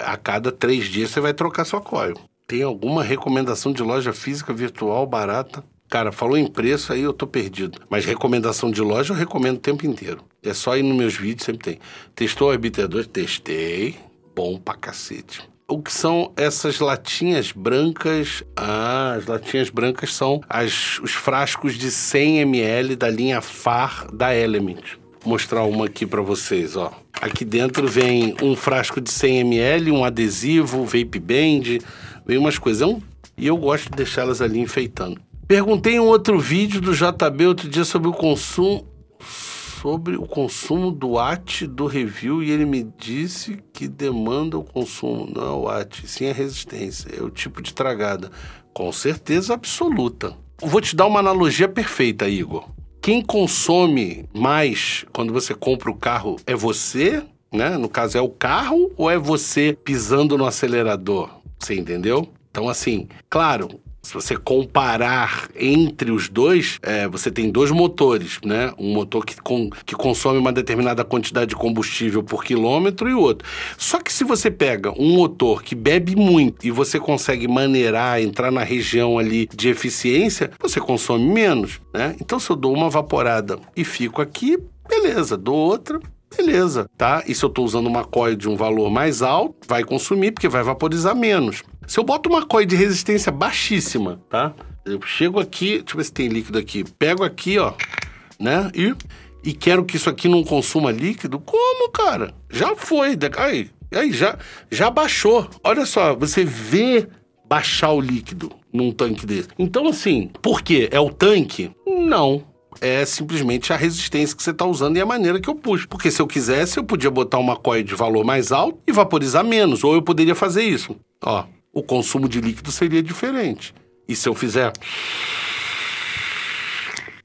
A cada 3 dias você vai trocar sua coil. Tem alguma recomendação de loja física virtual barata? Cara, falou em preço, aí eu tô perdido. Mas recomendação de loja eu recomendo o tempo inteiro. É só ir nos meus vídeos, sempre tem. Testou o Arbiter 2? Testei. Bom pra cacete. O que são essas latinhas brancas? Ah, as latinhas brancas são as, os frascos de 100 ml da linha FAR da Element. Mostrar uma aqui para vocês, ó. Aqui dentro vem um frasco de 100 ml, um adesivo, vape band, vem umas coisas. É. E eu gosto de deixá-las ali enfeitando. Perguntei em um outro vídeo do JB outro dia sobre o consumo sobre o consumo do AT do review e ele me disse que demanda o consumo, não é o AT, sim a resistência, é o tipo de tragada. Com certeza absoluta. vou te dar uma analogia perfeita, Igor. Quem consome mais quando você compra o carro é você, né? No caso, é o carro ou é você pisando no acelerador? Você entendeu? Então, assim, claro, se você comparar entre os dois, é, você tem dois motores, né? Um motor que, com, que consome uma determinada quantidade de combustível por quilômetro e outro. Só que se você pega um motor que bebe muito e você consegue maneirar, entrar na região ali de eficiência, você consome menos, né? Então, se eu dou uma vaporada e fico aqui, beleza. Dou outra, beleza, tá? E se eu estou usando uma coil de um valor mais alto, vai consumir porque vai vaporizar menos. Se eu boto uma coil de resistência baixíssima, tá? Eu chego aqui, deixa eu ver se tem líquido aqui. Pego aqui, ó, né? E, e quero que isso aqui não consuma líquido. Como, cara? Já foi. Aí, aí já, já baixou. Olha só, você vê baixar o líquido num tanque desse. Então, assim, por quê? É o tanque? Não é simplesmente a resistência que você está usando e a maneira que eu puxo. Porque se eu quisesse, eu podia botar uma coil de valor mais alto e vaporizar menos, ou eu poderia fazer isso. Ó, o consumo de líquido seria diferente. E se eu fizer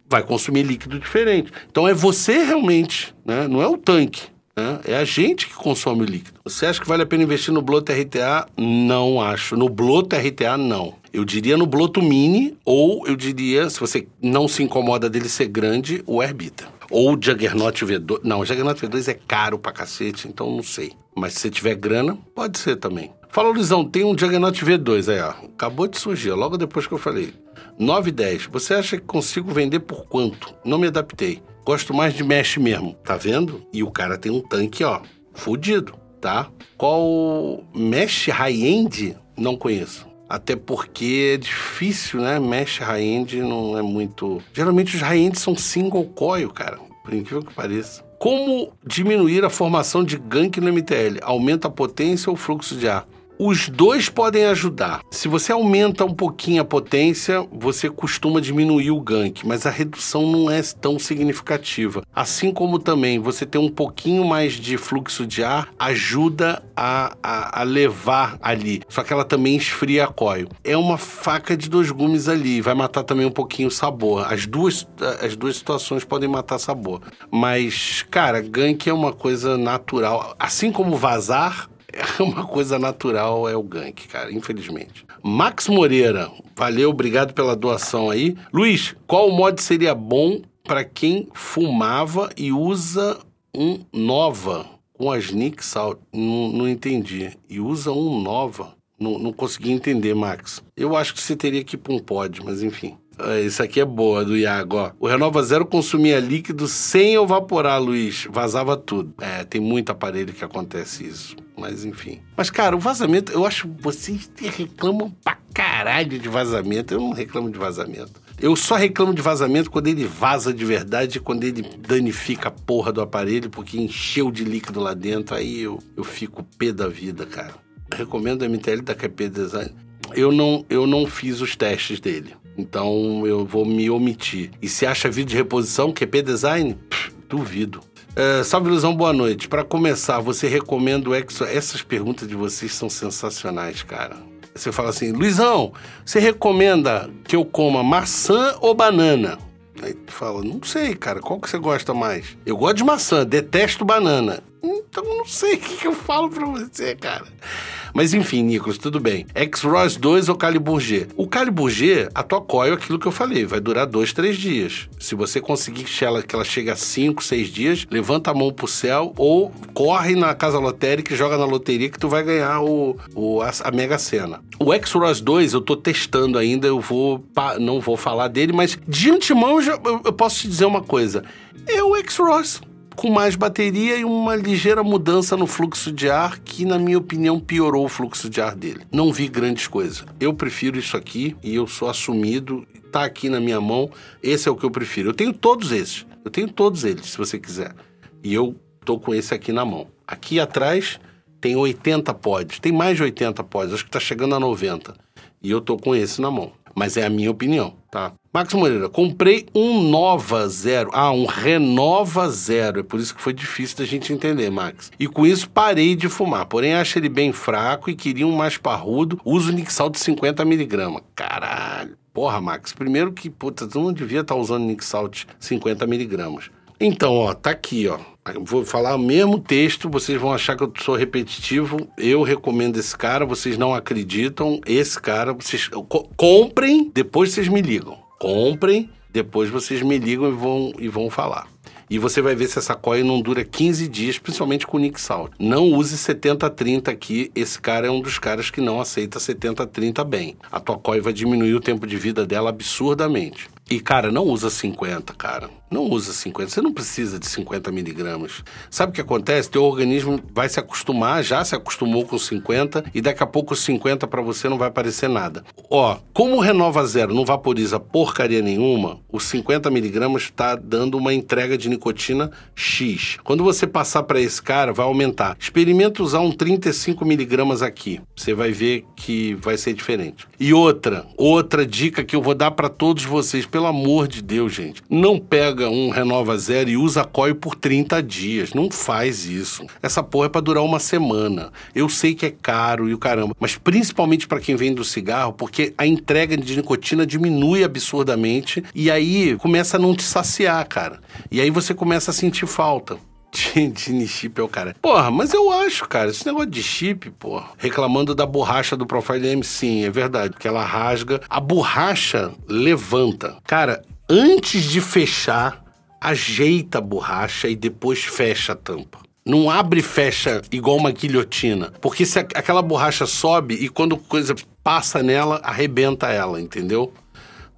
vai consumir líquido diferente. Então é você realmente, né? não é o tanque. Né? É a gente que consome líquido. Você acha que vale a pena investir no Bloto RTA? Não acho. No Bloto RTA, não. Eu diria no Bloto Mini, ou eu diria, se você não se incomoda dele ser grande, o Herbita. Ou o Juggernaut V2. Não, o Juggernaut V2 é caro pra cacete, então não sei. Mas se você tiver grana, pode ser também. Fala, Luizão, tem um Juggernaut V2 aí, ó. Acabou de surgir, logo depois que eu falei. 9,10. Você acha que consigo vender por quanto? Não me adaptei. Gosto mais de mesh mesmo, tá vendo? E o cara tem um tanque, ó, fudido, tá? Qual mesh high-end? Não conheço. Até porque é difícil, né? Mesh high-end não é muito. Geralmente os high-end são single coil, cara. Por incrível que pareça. Como diminuir a formação de gank no MTL? Aumenta a potência ou o fluxo de ar? Os dois podem ajudar. Se você aumenta um pouquinho a potência, você costuma diminuir o gank, mas a redução não é tão significativa. Assim como também você ter um pouquinho mais de fluxo de ar ajuda a, a, a levar ali. Só que ela também esfria a coil. É uma faca de dois gumes ali, vai matar também um pouquinho o sabor. As duas, as duas situações podem matar sabor. Mas, cara, gank é uma coisa natural. Assim como vazar, é uma coisa natural, é o gank, cara, infelizmente. Max Moreira, valeu, obrigado pela doação aí. Luiz, qual mod seria bom para quem fumava e usa um Nova com as Nick Salt? Não, não entendi. E usa um Nova? Não, não consegui entender, Max. Eu acho que você teria que ir para um pod, mas enfim. É, isso aqui é boa, do Iago, ó. O Renova Zero consumia líquido sem evaporar, Luiz. Vazava tudo. É, tem muito aparelho que acontece isso. Mas enfim. Mas, cara, o vazamento, eu acho vocês reclamam pra caralho de vazamento. Eu não reclamo de vazamento. Eu só reclamo de vazamento quando ele vaza de verdade, quando ele danifica a porra do aparelho, porque encheu de líquido lá dentro. Aí eu, eu fico pé da vida, cara. Recomendo o MTL da QP Design. Eu não, eu não fiz os testes dele. Então eu vou me omitir. E se acha vídeo de reposição, QP Design? Pff, duvido. É, salve Ilusão, boa noite. Para começar, você recomenda o Exo? Essas perguntas de vocês são sensacionais, cara. Você fala assim, Luizão, você recomenda que eu coma maçã ou banana? Aí tu fala, não sei, cara, qual que você gosta mais? Eu gosto de maçã, detesto banana. Então não sei o que, que eu falo pra você, cara. Mas enfim, Nicolas, tudo bem. X-Ross 2 ou Calibur G? O Calibur G, a tua coil, aquilo que eu falei, vai durar dois, três dias. Se você conseguir que ela, que ela chegue a cinco, seis dias, levanta a mão pro céu ou corre na casa lotérica e joga na loteria que tu vai ganhar o, o a, a Mega Sena. O X-Ross 2 eu tô testando ainda, eu vou não vou falar dele, mas de antemão eu, já, eu, eu posso te dizer uma coisa. É o X-Ross com mais bateria e uma ligeira mudança no fluxo de ar que, na minha opinião, piorou o fluxo de ar dele. Não vi grandes coisas. Eu prefiro isso aqui e eu sou assumido, tá aqui na minha mão. Esse é o que eu prefiro. Eu tenho todos esses. Eu tenho todos eles, se você quiser. E eu tô com esse aqui na mão. Aqui atrás tem 80 pods. Tem mais de 80 pods. Acho que tá chegando a 90. E eu tô com esse na mão. Mas é a minha opinião, tá? Max Moreira, comprei um Nova Zero. Ah, um Renova Zero. É por isso que foi difícil da gente entender, Max. E com isso parei de fumar. Porém, acho ele bem fraco e queria um mais parrudo. Uso Nixal de 50mg. Caralho. Porra, Max. Primeiro que, puta, tu não devia estar tá usando Nixalt 50mg. Então, ó, tá aqui, ó. Vou falar o mesmo texto, vocês vão achar que eu sou repetitivo. Eu recomendo esse cara, vocês não acreditam. Esse cara, vocês co comprem, depois vocês me ligam. Comprem, depois vocês me ligam e vão, e vão falar. E você vai ver se essa coia não dura 15 dias, principalmente com o Nick Salt. Não use 70-30 aqui. Esse cara é um dos caras que não aceita 70-30 bem. A tua coia vai diminuir o tempo de vida dela absurdamente. E, cara, não usa 50, cara. Não usa 50. Você não precisa de 50 miligramas. Sabe o que acontece? Teu organismo vai se acostumar, já se acostumou com 50, e daqui a pouco 50 para você não vai parecer nada. Ó, como o Renova Zero não vaporiza porcaria nenhuma, os 50 miligramas está dando uma entrega de nicotina X. Quando você passar para esse cara, vai aumentar. Experimenta usar um 35 miligramas aqui. Você vai ver que vai ser diferente. E outra, outra dica que eu vou dar para todos vocês, pelo amor de Deus, gente. Não pega um Renova Zero e usa coil por 30 dias. Não faz isso. Essa porra é pra durar uma semana. Eu sei que é caro e o caramba, mas principalmente para quem vende o cigarro, porque a entrega de nicotina diminui absurdamente e aí começa a não te saciar, cara. E aí você começa a sentir falta. Gene chip é o cara. Porra, mas eu acho, cara, esse negócio de chip, porra, reclamando da borracha do Profile M, sim, é verdade, porque ela rasga. A borracha levanta. Cara, antes de fechar, ajeita a borracha e depois fecha a tampa. Não abre e fecha igual uma guilhotina. Porque se aquela borracha sobe e quando coisa passa nela, arrebenta ela, entendeu?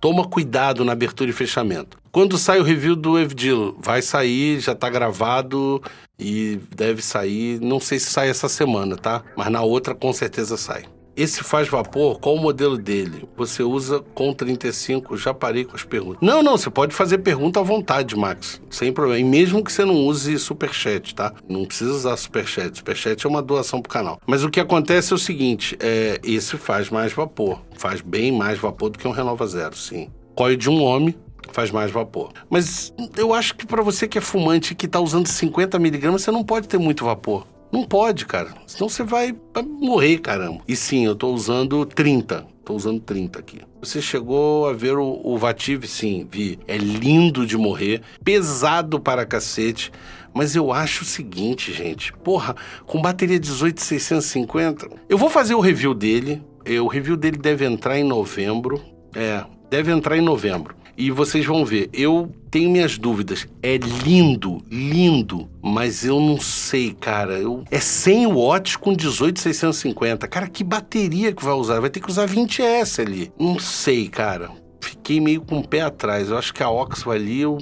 Toma cuidado na abertura e fechamento. Quando sai o review do Evdilo? Vai sair, já tá gravado e deve sair. Não sei se sai essa semana, tá? Mas na outra com certeza sai. Esse faz vapor, qual o modelo dele? Você usa com 35? Já parei com as perguntas. Não, não, você pode fazer pergunta à vontade, Max. Sem problema. E mesmo que você não use superchat, tá? Não precisa usar superchat. Superchat é uma doação pro canal. Mas o que acontece é o seguinte: é, esse faz mais vapor. Faz bem mais vapor do que um Renova Zero, sim. Coil de um homem, faz mais vapor. Mas eu acho que para você que é fumante que tá usando 50 miligramas, você não pode ter muito vapor. Não pode, cara. Senão você vai morrer, caramba. E sim, eu tô usando 30. Tô usando 30 aqui. Você chegou a ver o, o Vative? Sim, vi. É lindo de morrer. Pesado para cacete. Mas eu acho o seguinte, gente. Porra, com bateria 18650. Eu vou fazer o review dele. O review dele deve entrar em novembro. É, deve entrar em novembro. E vocês vão ver, eu tenho minhas dúvidas. É lindo, lindo, mas eu não sei, cara. Eu... É 100 watts com 18650. Cara, que bateria que vai usar? Vai ter que usar 20S ali. Não sei, cara. Fiquei meio com o pé atrás. Eu acho que a Oxford ali eu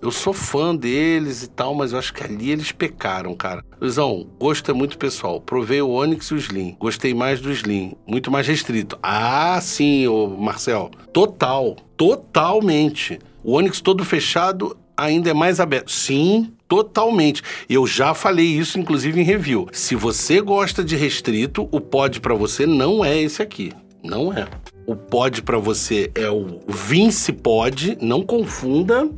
eu sou fã deles e tal, mas eu acho que ali eles pecaram, cara. Luizão, gosto é muito pessoal. Provei o Onix e o Slim. Gostei mais do Slim. Muito mais restrito. Ah, sim, ô Marcel. Total. Totalmente. O Onix todo fechado ainda é mais aberto. Sim, totalmente. Eu já falei isso, inclusive, em review. Se você gosta de restrito, o pod para você não é esse aqui. Não é. O pod para você é o Vince Pod, não confunda.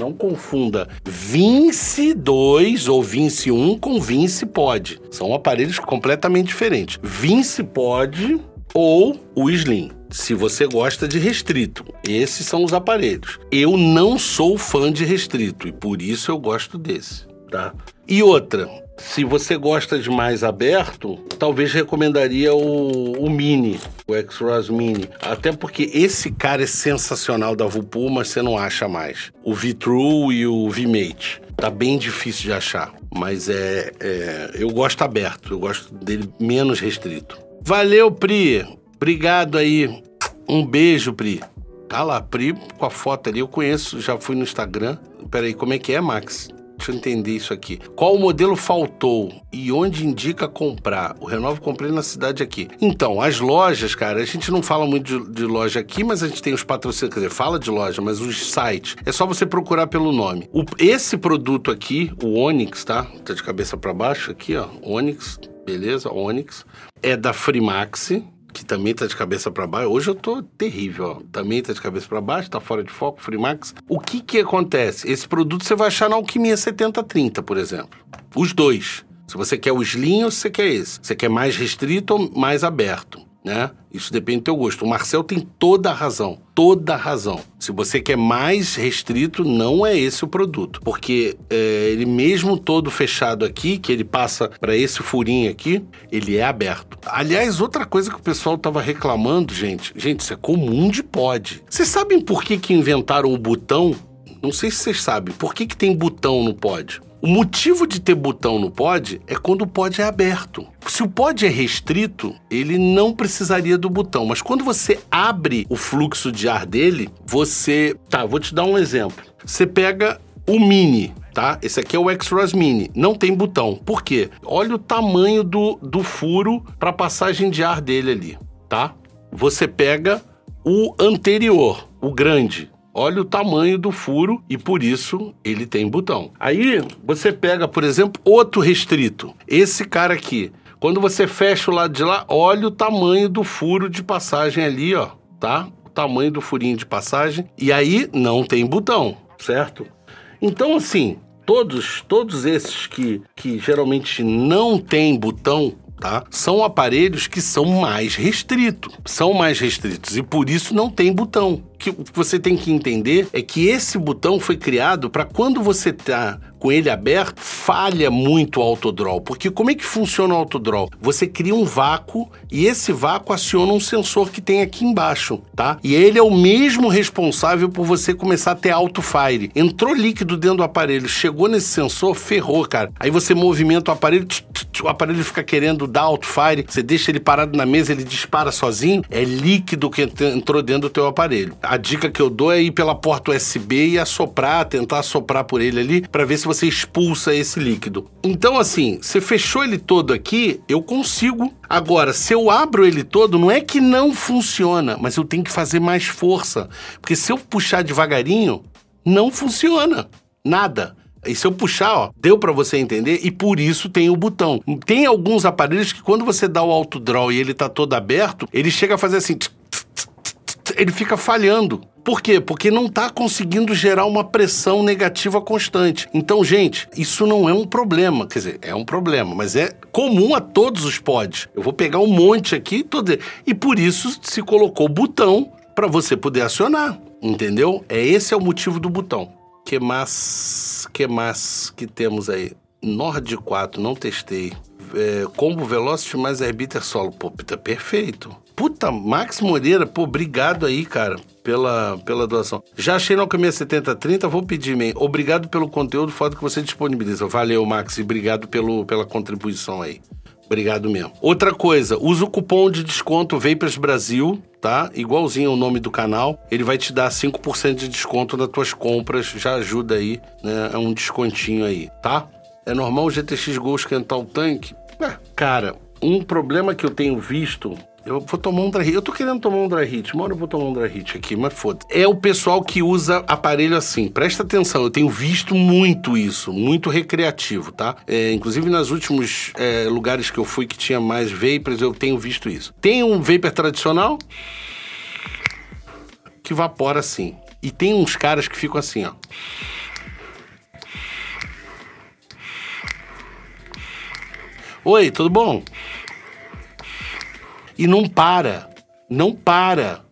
Não confunda Vince 2 ou Vince 1 com Vince Pod. São aparelhos completamente diferentes. Vince Pod ou o Slim. Se você gosta de restrito, esses são os aparelhos. Eu não sou fã de restrito e por isso eu gosto desse, tá? E outra, se você gosta de mais aberto, talvez recomendaria o, o Mini, o X-Ros Mini. Até porque esse cara é sensacional da Vupu, mas você não acha mais. O V-True e o V-Mate. Tá bem difícil de achar. Mas é, é. Eu gosto aberto, eu gosto dele menos restrito. Valeu, Pri! Obrigado aí. Um beijo, Pri. Tá lá, Pri, com a foto ali. Eu conheço, já fui no Instagram. Peraí, como é que é, Max? Deixa eu entender isso aqui. Qual modelo faltou e onde indica comprar? O Renovo comprei na cidade aqui. Então, as lojas, cara, a gente não fala muito de, de loja aqui, mas a gente tem os patrocínios, quer dizer, fala de loja, mas os sites. É só você procurar pelo nome. O, esse produto aqui, o Onix, tá? Tá de cabeça para baixo aqui, ó. Onix, beleza? Onix. É da Frimax, que também tá de cabeça para baixo. Hoje eu tô terrível, ó. Também tá de cabeça para baixo, tá fora de foco, Freemax. O que que acontece? Esse produto você vai achar na Alquimia 7030, por exemplo. Os dois. Se você quer o slim ou se você quer esse. Você quer mais restrito ou mais aberto né? Isso depende do teu gosto. O Marcel tem toda a razão, toda a razão. Se você quer mais restrito, não é esse o produto, porque é, ele mesmo todo fechado aqui, que ele passa para esse furinho aqui, ele é aberto. Aliás, outra coisa que o pessoal tava reclamando, gente, gente, isso é comum de pod. Vocês sabem por que que inventaram o botão? Não sei se vocês sabem. Por que que tem botão no pod? O motivo de ter botão no pod é quando o pod é aberto. Se o pod é restrito, ele não precisaria do botão, mas quando você abre o fluxo de ar dele, você. Tá, vou te dar um exemplo. Você pega o Mini, tá? Esse aqui é o X-Ros Mini. Não tem botão. Por quê? Olha o tamanho do, do furo para passagem de ar dele ali, tá? Você pega o anterior, o grande. Olha o tamanho do furo e por isso ele tem botão. Aí você pega, por exemplo, outro restrito. Esse cara aqui. Quando você fecha o lado de lá, olha o tamanho do furo de passagem ali, ó, tá? O tamanho do furinho de passagem. E aí não tem botão, certo? Então, assim, todos, todos esses que, que geralmente não tem botão, tá? São aparelhos que são mais restritos. São mais restritos e por isso não tem botão. O que você tem que entender é que esse botão foi criado para quando você tá com ele aberto, falha muito o autodraw. Porque como é que funciona o autodraw? Você cria um vácuo e esse vácuo aciona um sensor que tem aqui embaixo, tá? E ele é o mesmo responsável por você começar a ter auto-fire. Entrou líquido dentro do aparelho, chegou nesse sensor, ferrou, cara. Aí você movimenta o aparelho, o aparelho fica querendo dar auto-fire, você deixa ele parado na mesa, ele dispara sozinho, é líquido que entrou dentro do teu aparelho. A dica que eu dou é ir pela porta USB e assoprar, tentar assoprar por ele ali, para ver se você expulsa esse líquido. Então, assim, você fechou ele todo aqui, eu consigo. Agora, se eu abro ele todo, não é que não funciona, mas eu tenho que fazer mais força. Porque se eu puxar devagarinho, não funciona. Nada. E se eu puxar, ó, deu para você entender e por isso tem o botão. Tem alguns aparelhos que quando você dá o auto draw e ele tá todo aberto, ele chega a fazer assim, ele fica falhando. Por quê? Porque não está conseguindo gerar uma pressão negativa constante. Então, gente, isso não é um problema. Quer dizer, é um problema, mas é comum a todos os pods. Eu vou pegar um monte aqui todo... e por isso se colocou o botão para você poder acionar. Entendeu? É esse é o motivo do botão. Que mais que mais que temos aí? Nord 4, não testei. É, combo Velocity mais Herbiter Solo. Pô, tá perfeito. Puta, Max Moreira, pô, obrigado aí, cara, pela, pela doação. Já achei no Alquimia 7030, vou pedir, man. Obrigado pelo conteúdo foda que você disponibiliza. Valeu, Max, e obrigado pelo, pela contribuição aí. Obrigado mesmo. Outra coisa, usa o cupom de desconto Vapers Brasil, tá? Igualzinho o nome do canal. Ele vai te dar 5% de desconto nas tuas compras. Já ajuda aí, né? É um descontinho aí, tá? É normal o GTX Gol esquentar o tanque? É, cara, um problema que eu tenho visto eu vou tomar um dry hit. Eu tô querendo tomar um dry hit. Uma hora eu vou tomar um dry hit aqui, mas foda. É o pessoal que usa aparelho assim. Presta atenção, eu tenho visto muito isso, muito recreativo, tá? É, inclusive nos últimos é, lugares que eu fui que tinha mais vapors, eu tenho visto isso. Tem um vapor tradicional que vapora assim. E tem uns caras que ficam assim, ó. Oi, tudo bom? e não para. Não para.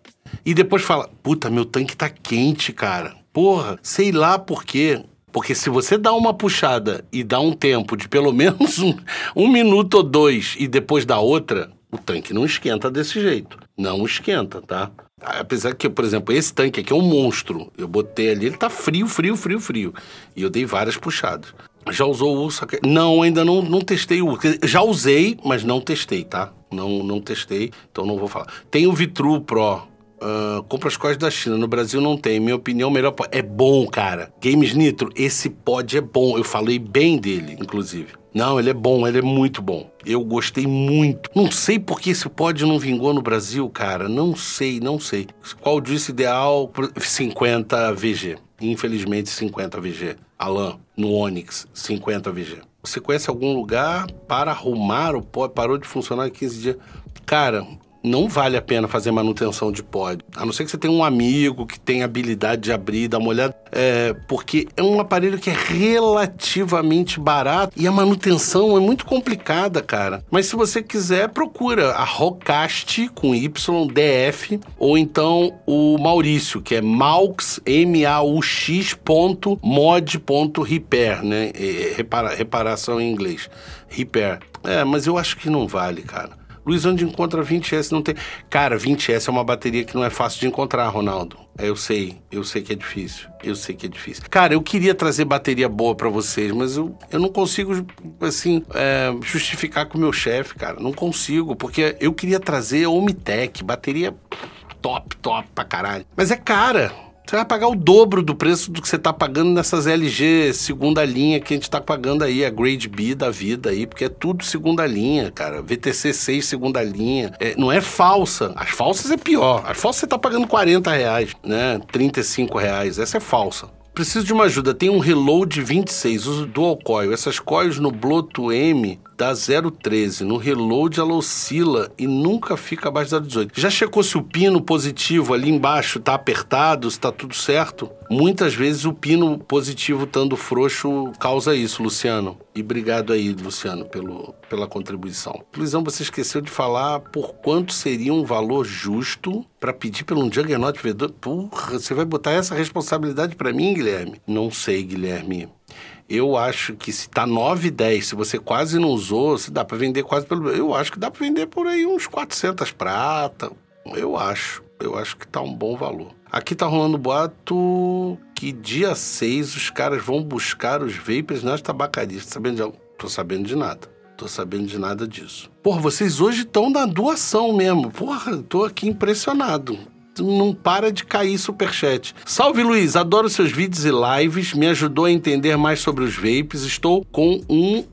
E depois fala: puta, meu tanque tá quente, cara. Porra, sei lá por quê. Porque se você dá uma puxada e dá um tempo de pelo menos um, um minuto ou dois e depois dá outra, o tanque não esquenta desse jeito. Não esquenta, tá? Apesar que, por exemplo, esse tanque aqui é um monstro. Eu botei ali, ele tá frio, frio, frio, frio. E eu dei várias puxadas. Já usou o Ursa? Não, ainda não, não testei o Ursa. Já usei, mas não testei, tá? Não, não testei, então não vou falar. Tem o Vitru Pro. Uh, compra as coisas da China. No Brasil não tem. Minha opinião, melhor. É bom, cara. Games Nitro, esse pod é bom. Eu falei bem dele, inclusive. Não, ele é bom, ele é muito bom. Eu gostei muito. Não sei por que esse pod não vingou no Brasil, cara. Não sei, não sei. Qual disse ideal? 50 VG. Infelizmente, 50 VG. Alan, no Onix, 50 VG. Você conhece algum lugar para arrumar o pod? Parou de funcionar em 15 dias. Cara, não vale a pena fazer manutenção de pod. A não ser que você tenha um amigo que tem habilidade de abrir, dar uma olhada. É, porque é um aparelho que é relativamente barato e a manutenção é muito complicada, cara. Mas se você quiser, procura a Rocast com Y, DF, ou então o Maurício, que é Maux, M-A-U-X ponto mod ponto repair, né? Repara, reparação em inglês. Repair. É, mas eu acho que não vale, cara. Luiz, onde encontra 20S não tem. Cara, 20S é uma bateria que não é fácil de encontrar, Ronaldo. É, eu sei, eu sei que é difícil. Eu sei que é difícil. Cara, eu queria trazer bateria boa para vocês, mas eu, eu não consigo, assim, é, justificar com o meu chefe, cara. Não consigo, porque eu queria trazer Omitec, bateria top, top pra caralho. Mas é cara. Você vai pagar o dobro do preço do que você está pagando nessas LG segunda linha que a gente está pagando aí, a Grade B da vida aí, porque é tudo segunda linha, cara. VTC 6 segunda linha. É, não é falsa. As falsas é pior. As falsas você está pagando 40 reais, né? 35 reais. Essa é falsa. Preciso de uma ajuda. Tem um reload 26, uso dual coil. Essas coils no Bloto M dá 0,13. No reload ela oscila e nunca fica abaixo de 0,18. Já checou se o pino positivo ali embaixo tá apertado, se tá tudo certo? Muitas vezes o pino positivo estando frouxo causa isso, Luciano. E obrigado aí, Luciano, pelo, pela contribuição. Luizão, você esqueceu de falar por quanto seria um valor justo para pedir pelo um Juggernaut V2. Porra, você vai botar essa responsabilidade para mim, Guilherme? Não sei, Guilherme. Eu acho que se tá 9,10, se você quase não usou, se dá para vender quase pelo. Eu acho que dá para vender por aí uns 400 prata. Eu acho. Eu acho que tá um bom valor. Aqui tá rolando boato que dia 6 os caras vão buscar os vapers nas tabacarias. Tá sabendo de algo? Tô sabendo de nada. Tô sabendo de nada disso. Porra, vocês hoje estão na doação mesmo. Porra, tô aqui impressionado não para de cair superchat. Salve Luiz, adoro seus vídeos e lives, me ajudou a entender mais sobre os vapes. Estou com um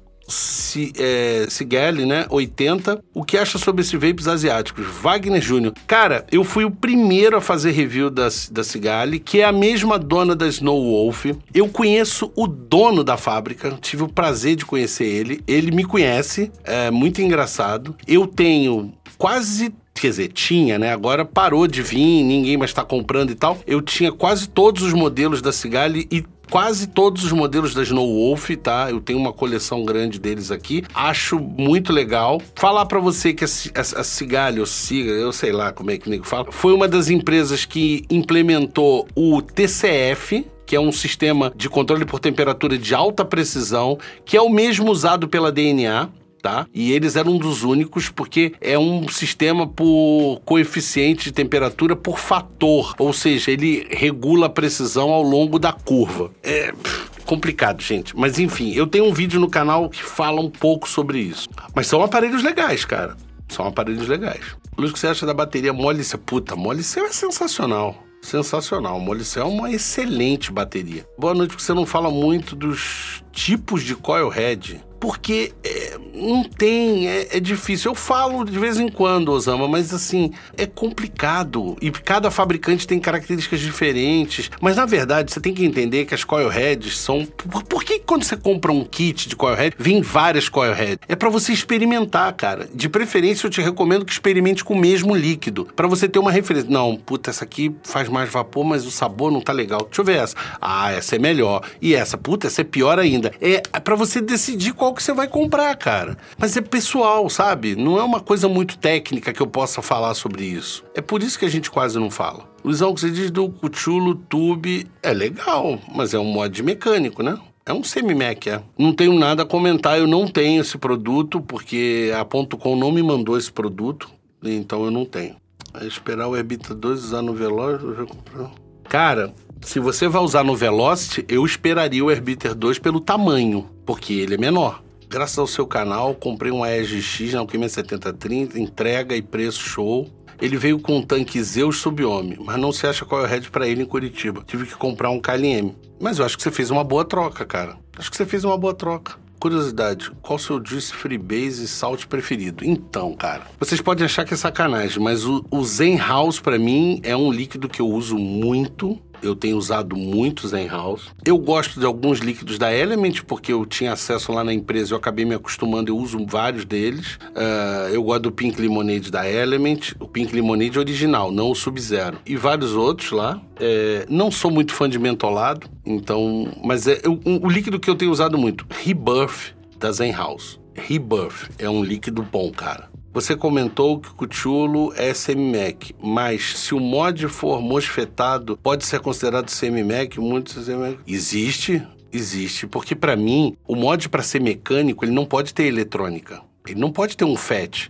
é, Cigali, né? 80. O que acha sobre esses vapes asiáticos? Wagner Júnior. Cara, eu fui o primeiro a fazer review da, da Cigali, que é a mesma dona da Snow Wolf. Eu conheço o dono da fábrica, tive o prazer de conhecer ele. Ele me conhece, é muito engraçado. Eu tenho quase quer dizer, tinha, né? Agora parou de vir, ninguém mais está comprando e tal. Eu tinha quase todos os modelos da Cigali e quase todos os modelos da Snow Wolf, tá? Eu tenho uma coleção grande deles aqui. Acho muito legal. Falar para você que a, a, a ou Ciga, eu sei lá como é que o nego fala, foi uma das empresas que implementou o TCF, que é um sistema de controle por temperatura de alta precisão, que é o mesmo usado pela DNA tá? E eles eram um dos únicos porque é um sistema por coeficiente de temperatura por fator, ou seja, ele regula a precisão ao longo da curva. É complicado, gente. Mas enfim, eu tenho um vídeo no canal que fala um pouco sobre isso. Mas são aparelhos legais, cara. São aparelhos legais. Luiz, o que você acha da bateria Molicel? Puta, Molicel é sensacional. Sensacional. Molicel é uma excelente bateria. Boa noite, porque você não fala muito dos tipos de coil head porque é, não tem, é, é, difícil. Eu falo de vez em quando, Osama, mas assim, é complicado. E cada fabricante tem características diferentes. Mas na verdade, você tem que entender que as coil heads são. Por, por que quando você compra um kit de coil head, vem várias coil heads? É para você experimentar, cara. De preferência, eu te recomendo que experimente com o mesmo líquido, para você ter uma referência. Não, puta, essa aqui faz mais vapor, mas o sabor não tá legal. Deixa eu ver essa. Ah, essa é melhor. E essa, puta, essa é pior ainda. É, é para você decidir qual que você vai comprar, cara. Mas é pessoal, sabe? Não é uma coisa muito técnica que eu possa falar sobre isso. É por isso que a gente quase não fala. Luizão, o que você diz do Cuchulo Tube é legal, mas é um mod mecânico, né? É um semi-Mac, é. Não tenho nada a comentar, eu não tenho esse produto, porque a .com não me mandou esse produto, então eu não tenho. É esperar o Herbita 2 usar no Velocity, Cara, se você vai usar no Velocity, eu esperaria o Herbiter 2 pelo tamanho, porque ele é menor. Graças ao seu canal, comprei um EGX na Alquimia 7030, entrega e preço show. Ele veio com um tanque Zeus Subhome, mas não se acha qual é o head para ele em Curitiba. Tive que comprar um KLM. Mas eu acho que você fez uma boa troca, cara. Acho que você fez uma boa troca. Curiosidade, qual seu Juice Freebase e Salt preferido? Então, cara, vocês podem achar que é sacanagem, mas o, o Zen House para mim é um líquido que eu uso muito eu tenho usado muitos em house. Eu gosto de alguns líquidos da Element, porque eu tinha acesso lá na empresa, eu acabei me acostumando, eu uso vários deles. Uh, eu gosto do Pink Lemonade da Element, o Pink Lemonade original, não o Sub-Zero. E vários outros lá. É, não sou muito fã de mentolado, então. Mas é eu, o líquido que eu tenho usado muito, Rebirth da Zen House. Rebirth é um líquido bom, cara. Você comentou que o Cuchulo é semi-Mac, mas se o mod for mosfetado, pode ser considerado semi-Mac? Muitos semi Existe, existe, porque para mim, o mod para ser mecânico, ele não pode ter eletrônica. Ele não pode ter um FET.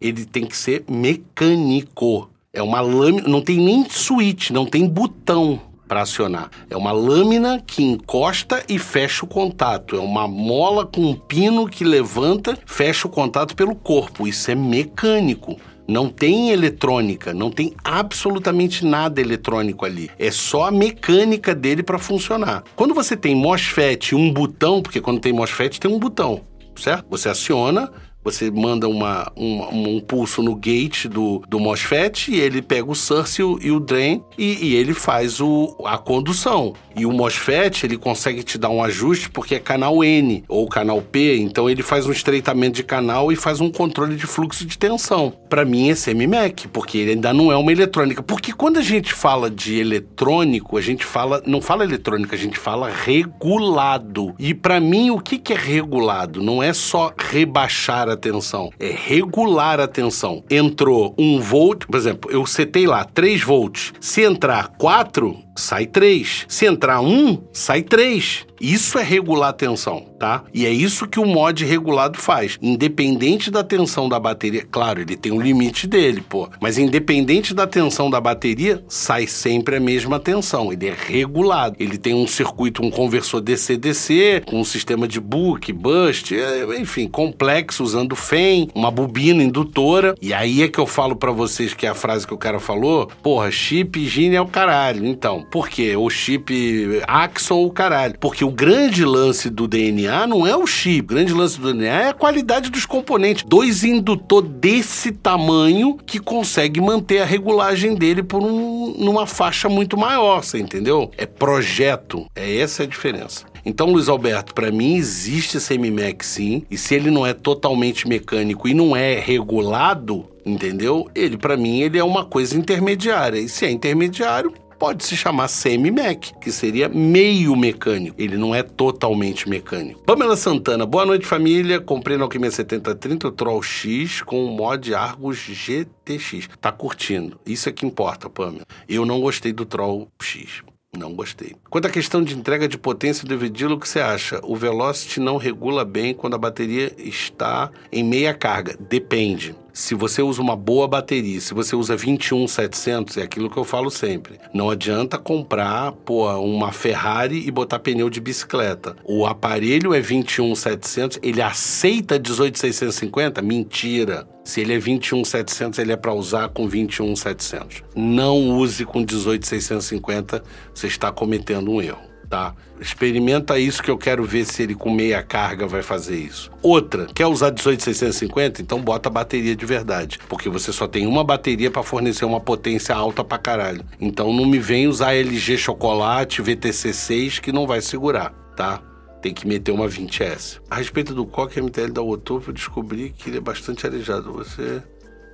Ele tem que ser mecânico. É uma lâmina, não tem nem switch, não tem botão para acionar. É uma lâmina que encosta e fecha o contato. É uma mola com um pino que levanta, fecha o contato pelo corpo. Isso é mecânico. Não tem eletrônica, não tem absolutamente nada eletrônico ali. É só a mecânica dele para funcionar. Quando você tem MOSFET um botão, porque quando tem MOSFET tem um botão, certo? Você aciona, Você manda uma, um pulso no gate do, do MOSFET e ele pega o source e o, e o drain e, e, ele faz o, a condução. E o MOSFET, ele consegue te dar um ajuste porque é canal N ou canal P, então ele faz um estreitamento de canal e faz um controle de fluxo de tensão. Para mim é semi-MEC, porque ele ainda não é uma eletrônica. Porque quando a gente fala de eletrônico, a gente fala, não fala eletrônica, a gente fala regulado. E para mim, o que, que é regulado? Não é só rebaixar a tensão, é regular a tensão. Entrou um volt, por exemplo, eu setei lá 3 volts. Se entrar 4, sai 3. Se entrar 1, sai 3. Isso é regular a tensão, tá? E é isso que o mod regulado faz. Independente da tensão da bateria, claro, ele tem um limite dele, pô. Mas independente da tensão da bateria, sai sempre a mesma tensão. Ele é regulado. Ele tem um circuito, um conversor DC-DC, com um sistema de book, bust, é, enfim, complexo, usando FEM, uma bobina indutora. E aí é que eu falo para vocês que é a frase que o cara falou, porra, chip Gine é o caralho. Então, por quê? O chip Axon é o caralho. Porque o grande lance do DNA não é o chip. O grande lance do DNA é a qualidade dos componentes. Dois indutor desse tamanho que consegue manter a regulagem dele por um, numa faixa muito maior, você entendeu? É projeto. É essa a diferença. Então, Luiz Alberto, para mim existe esse sim, e se ele não é totalmente mecânico e não é regulado, entendeu? Ele para mim ele é uma coisa intermediária. E se é intermediário, pode se chamar semi-mec, que seria meio mecânico. Ele não é totalmente mecânico. Pamela Santana, boa noite família. Comprei no Alquimia 7030 o Troll X com o mod Argus GTX. Tá curtindo. Isso é que importa, Pamela. Eu não gostei do Troll X. Não gostei. Quanto à questão de entrega de potência do Evidilo, o que você acha? O Velocity não regula bem quando a bateria está em meia carga. Depende se você usa uma boa bateria, se você usa 21700, é aquilo que eu falo sempre. Não adianta comprar, pô, uma Ferrari e botar pneu de bicicleta. O aparelho é 21700, ele aceita 18650? Mentira. Se ele é 21700, ele é para usar com 21700. Não use com 18650, você está cometendo um erro tá? Experimenta isso que eu quero ver se ele com meia carga vai fazer isso. Outra, quer usar 18650? Então bota a bateria de verdade, porque você só tem uma bateria para fornecer uma potência alta pra caralho. Então não me vem usar LG chocolate VTC6 que não vai segurar, tá? Tem que meter uma 20S. A respeito do COC MTL da Otopo, eu descobri que ele é bastante arejado. Você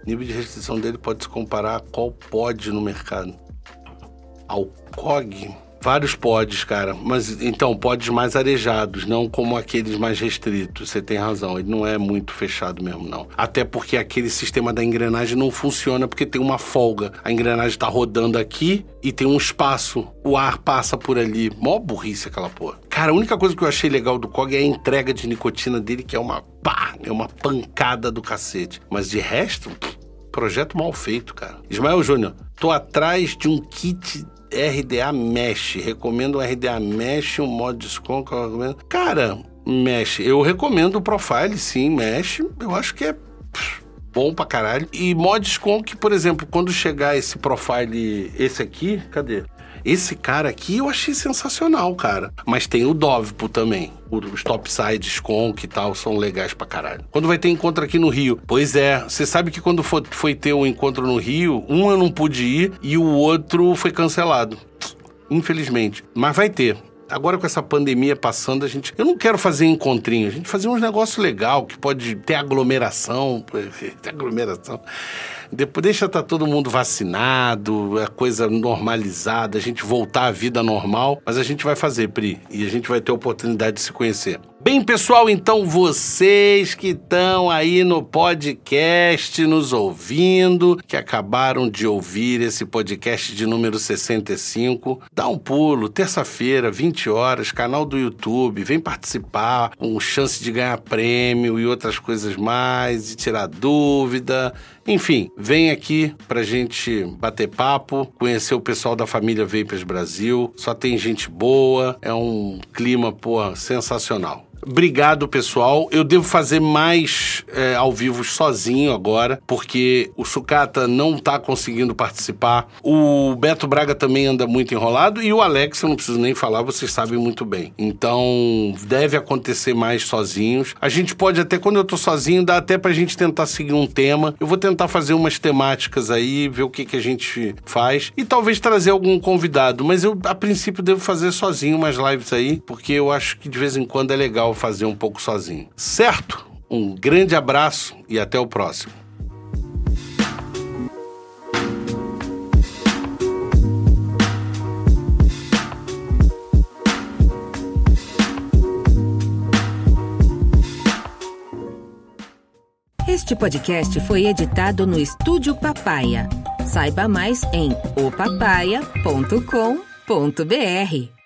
nível de restrição dele pode se comparar a qual pode no mercado. Ao COG Vários pods, cara. Mas então, pods mais arejados, não como aqueles mais restritos. Você tem razão, ele não é muito fechado mesmo, não. Até porque aquele sistema da engrenagem não funciona porque tem uma folga. A engrenagem está rodando aqui e tem um espaço. O ar passa por ali. Mó burrice aquela porra. Cara, a única coisa que eu achei legal do COG é a entrega de nicotina dele, que é uma pá, é uma pancada do cacete. Mas de resto, projeto mal feito, cara. Ismael Júnior, tô atrás de um kit RDA Mesh. Recomendo o RDA Mesh, um modo de desconto. Cara, Mesh, eu recomendo o Profile, sim, Mesh. Eu acho que é bom pra caralho. E mods com que, por exemplo, quando chegar esse profile, esse aqui, cadê? Esse cara aqui eu achei sensacional, cara. Mas tem o Dovpo também. Os topsides Conk e tal são legais pra caralho. Quando vai ter encontro aqui no Rio? Pois é, você sabe que quando foi, foi ter um encontro no Rio, um eu não pude ir e o outro foi cancelado. Infelizmente. Mas vai ter. Agora com essa pandemia passando, a gente. Eu não quero fazer encontrinho, a gente fazer uns negócios legal que pode ter aglomeração. Aglomeração. Depois deixa estar tá todo mundo vacinado, a coisa normalizada, a gente voltar à vida normal, mas a gente vai fazer, Pri, e a gente vai ter a oportunidade de se conhecer. Bem, pessoal, então vocês que estão aí no podcast nos ouvindo, que acabaram de ouvir esse podcast de número 65, dá um pulo, terça-feira, 20 horas, canal do YouTube, vem participar, com chance de ganhar prêmio e outras coisas mais, e tirar dúvida. Enfim, vem aqui pra gente bater papo, conhecer o pessoal da família Vapers Brasil. Só tem gente boa, é um clima, pô, sensacional. Obrigado, pessoal. Eu devo fazer mais é, ao vivo sozinho agora, porque o Sucata não tá conseguindo participar. O Beto Braga também anda muito enrolado e o Alex, eu não preciso nem falar, vocês sabem muito bem. Então, deve acontecer mais sozinhos. A gente pode até, quando eu tô sozinho, dá até pra gente tentar seguir um tema. Eu vou tentar fazer umas temáticas aí, ver o que, que a gente faz e talvez trazer algum convidado. Mas eu, a princípio, devo fazer sozinho umas lives aí, porque eu acho que de vez em quando é legal fazer um pouco sozinho. Certo? Um grande abraço e até o próximo. Este podcast foi editado no Estúdio Papaya. Saiba mais em opapaya.com.br.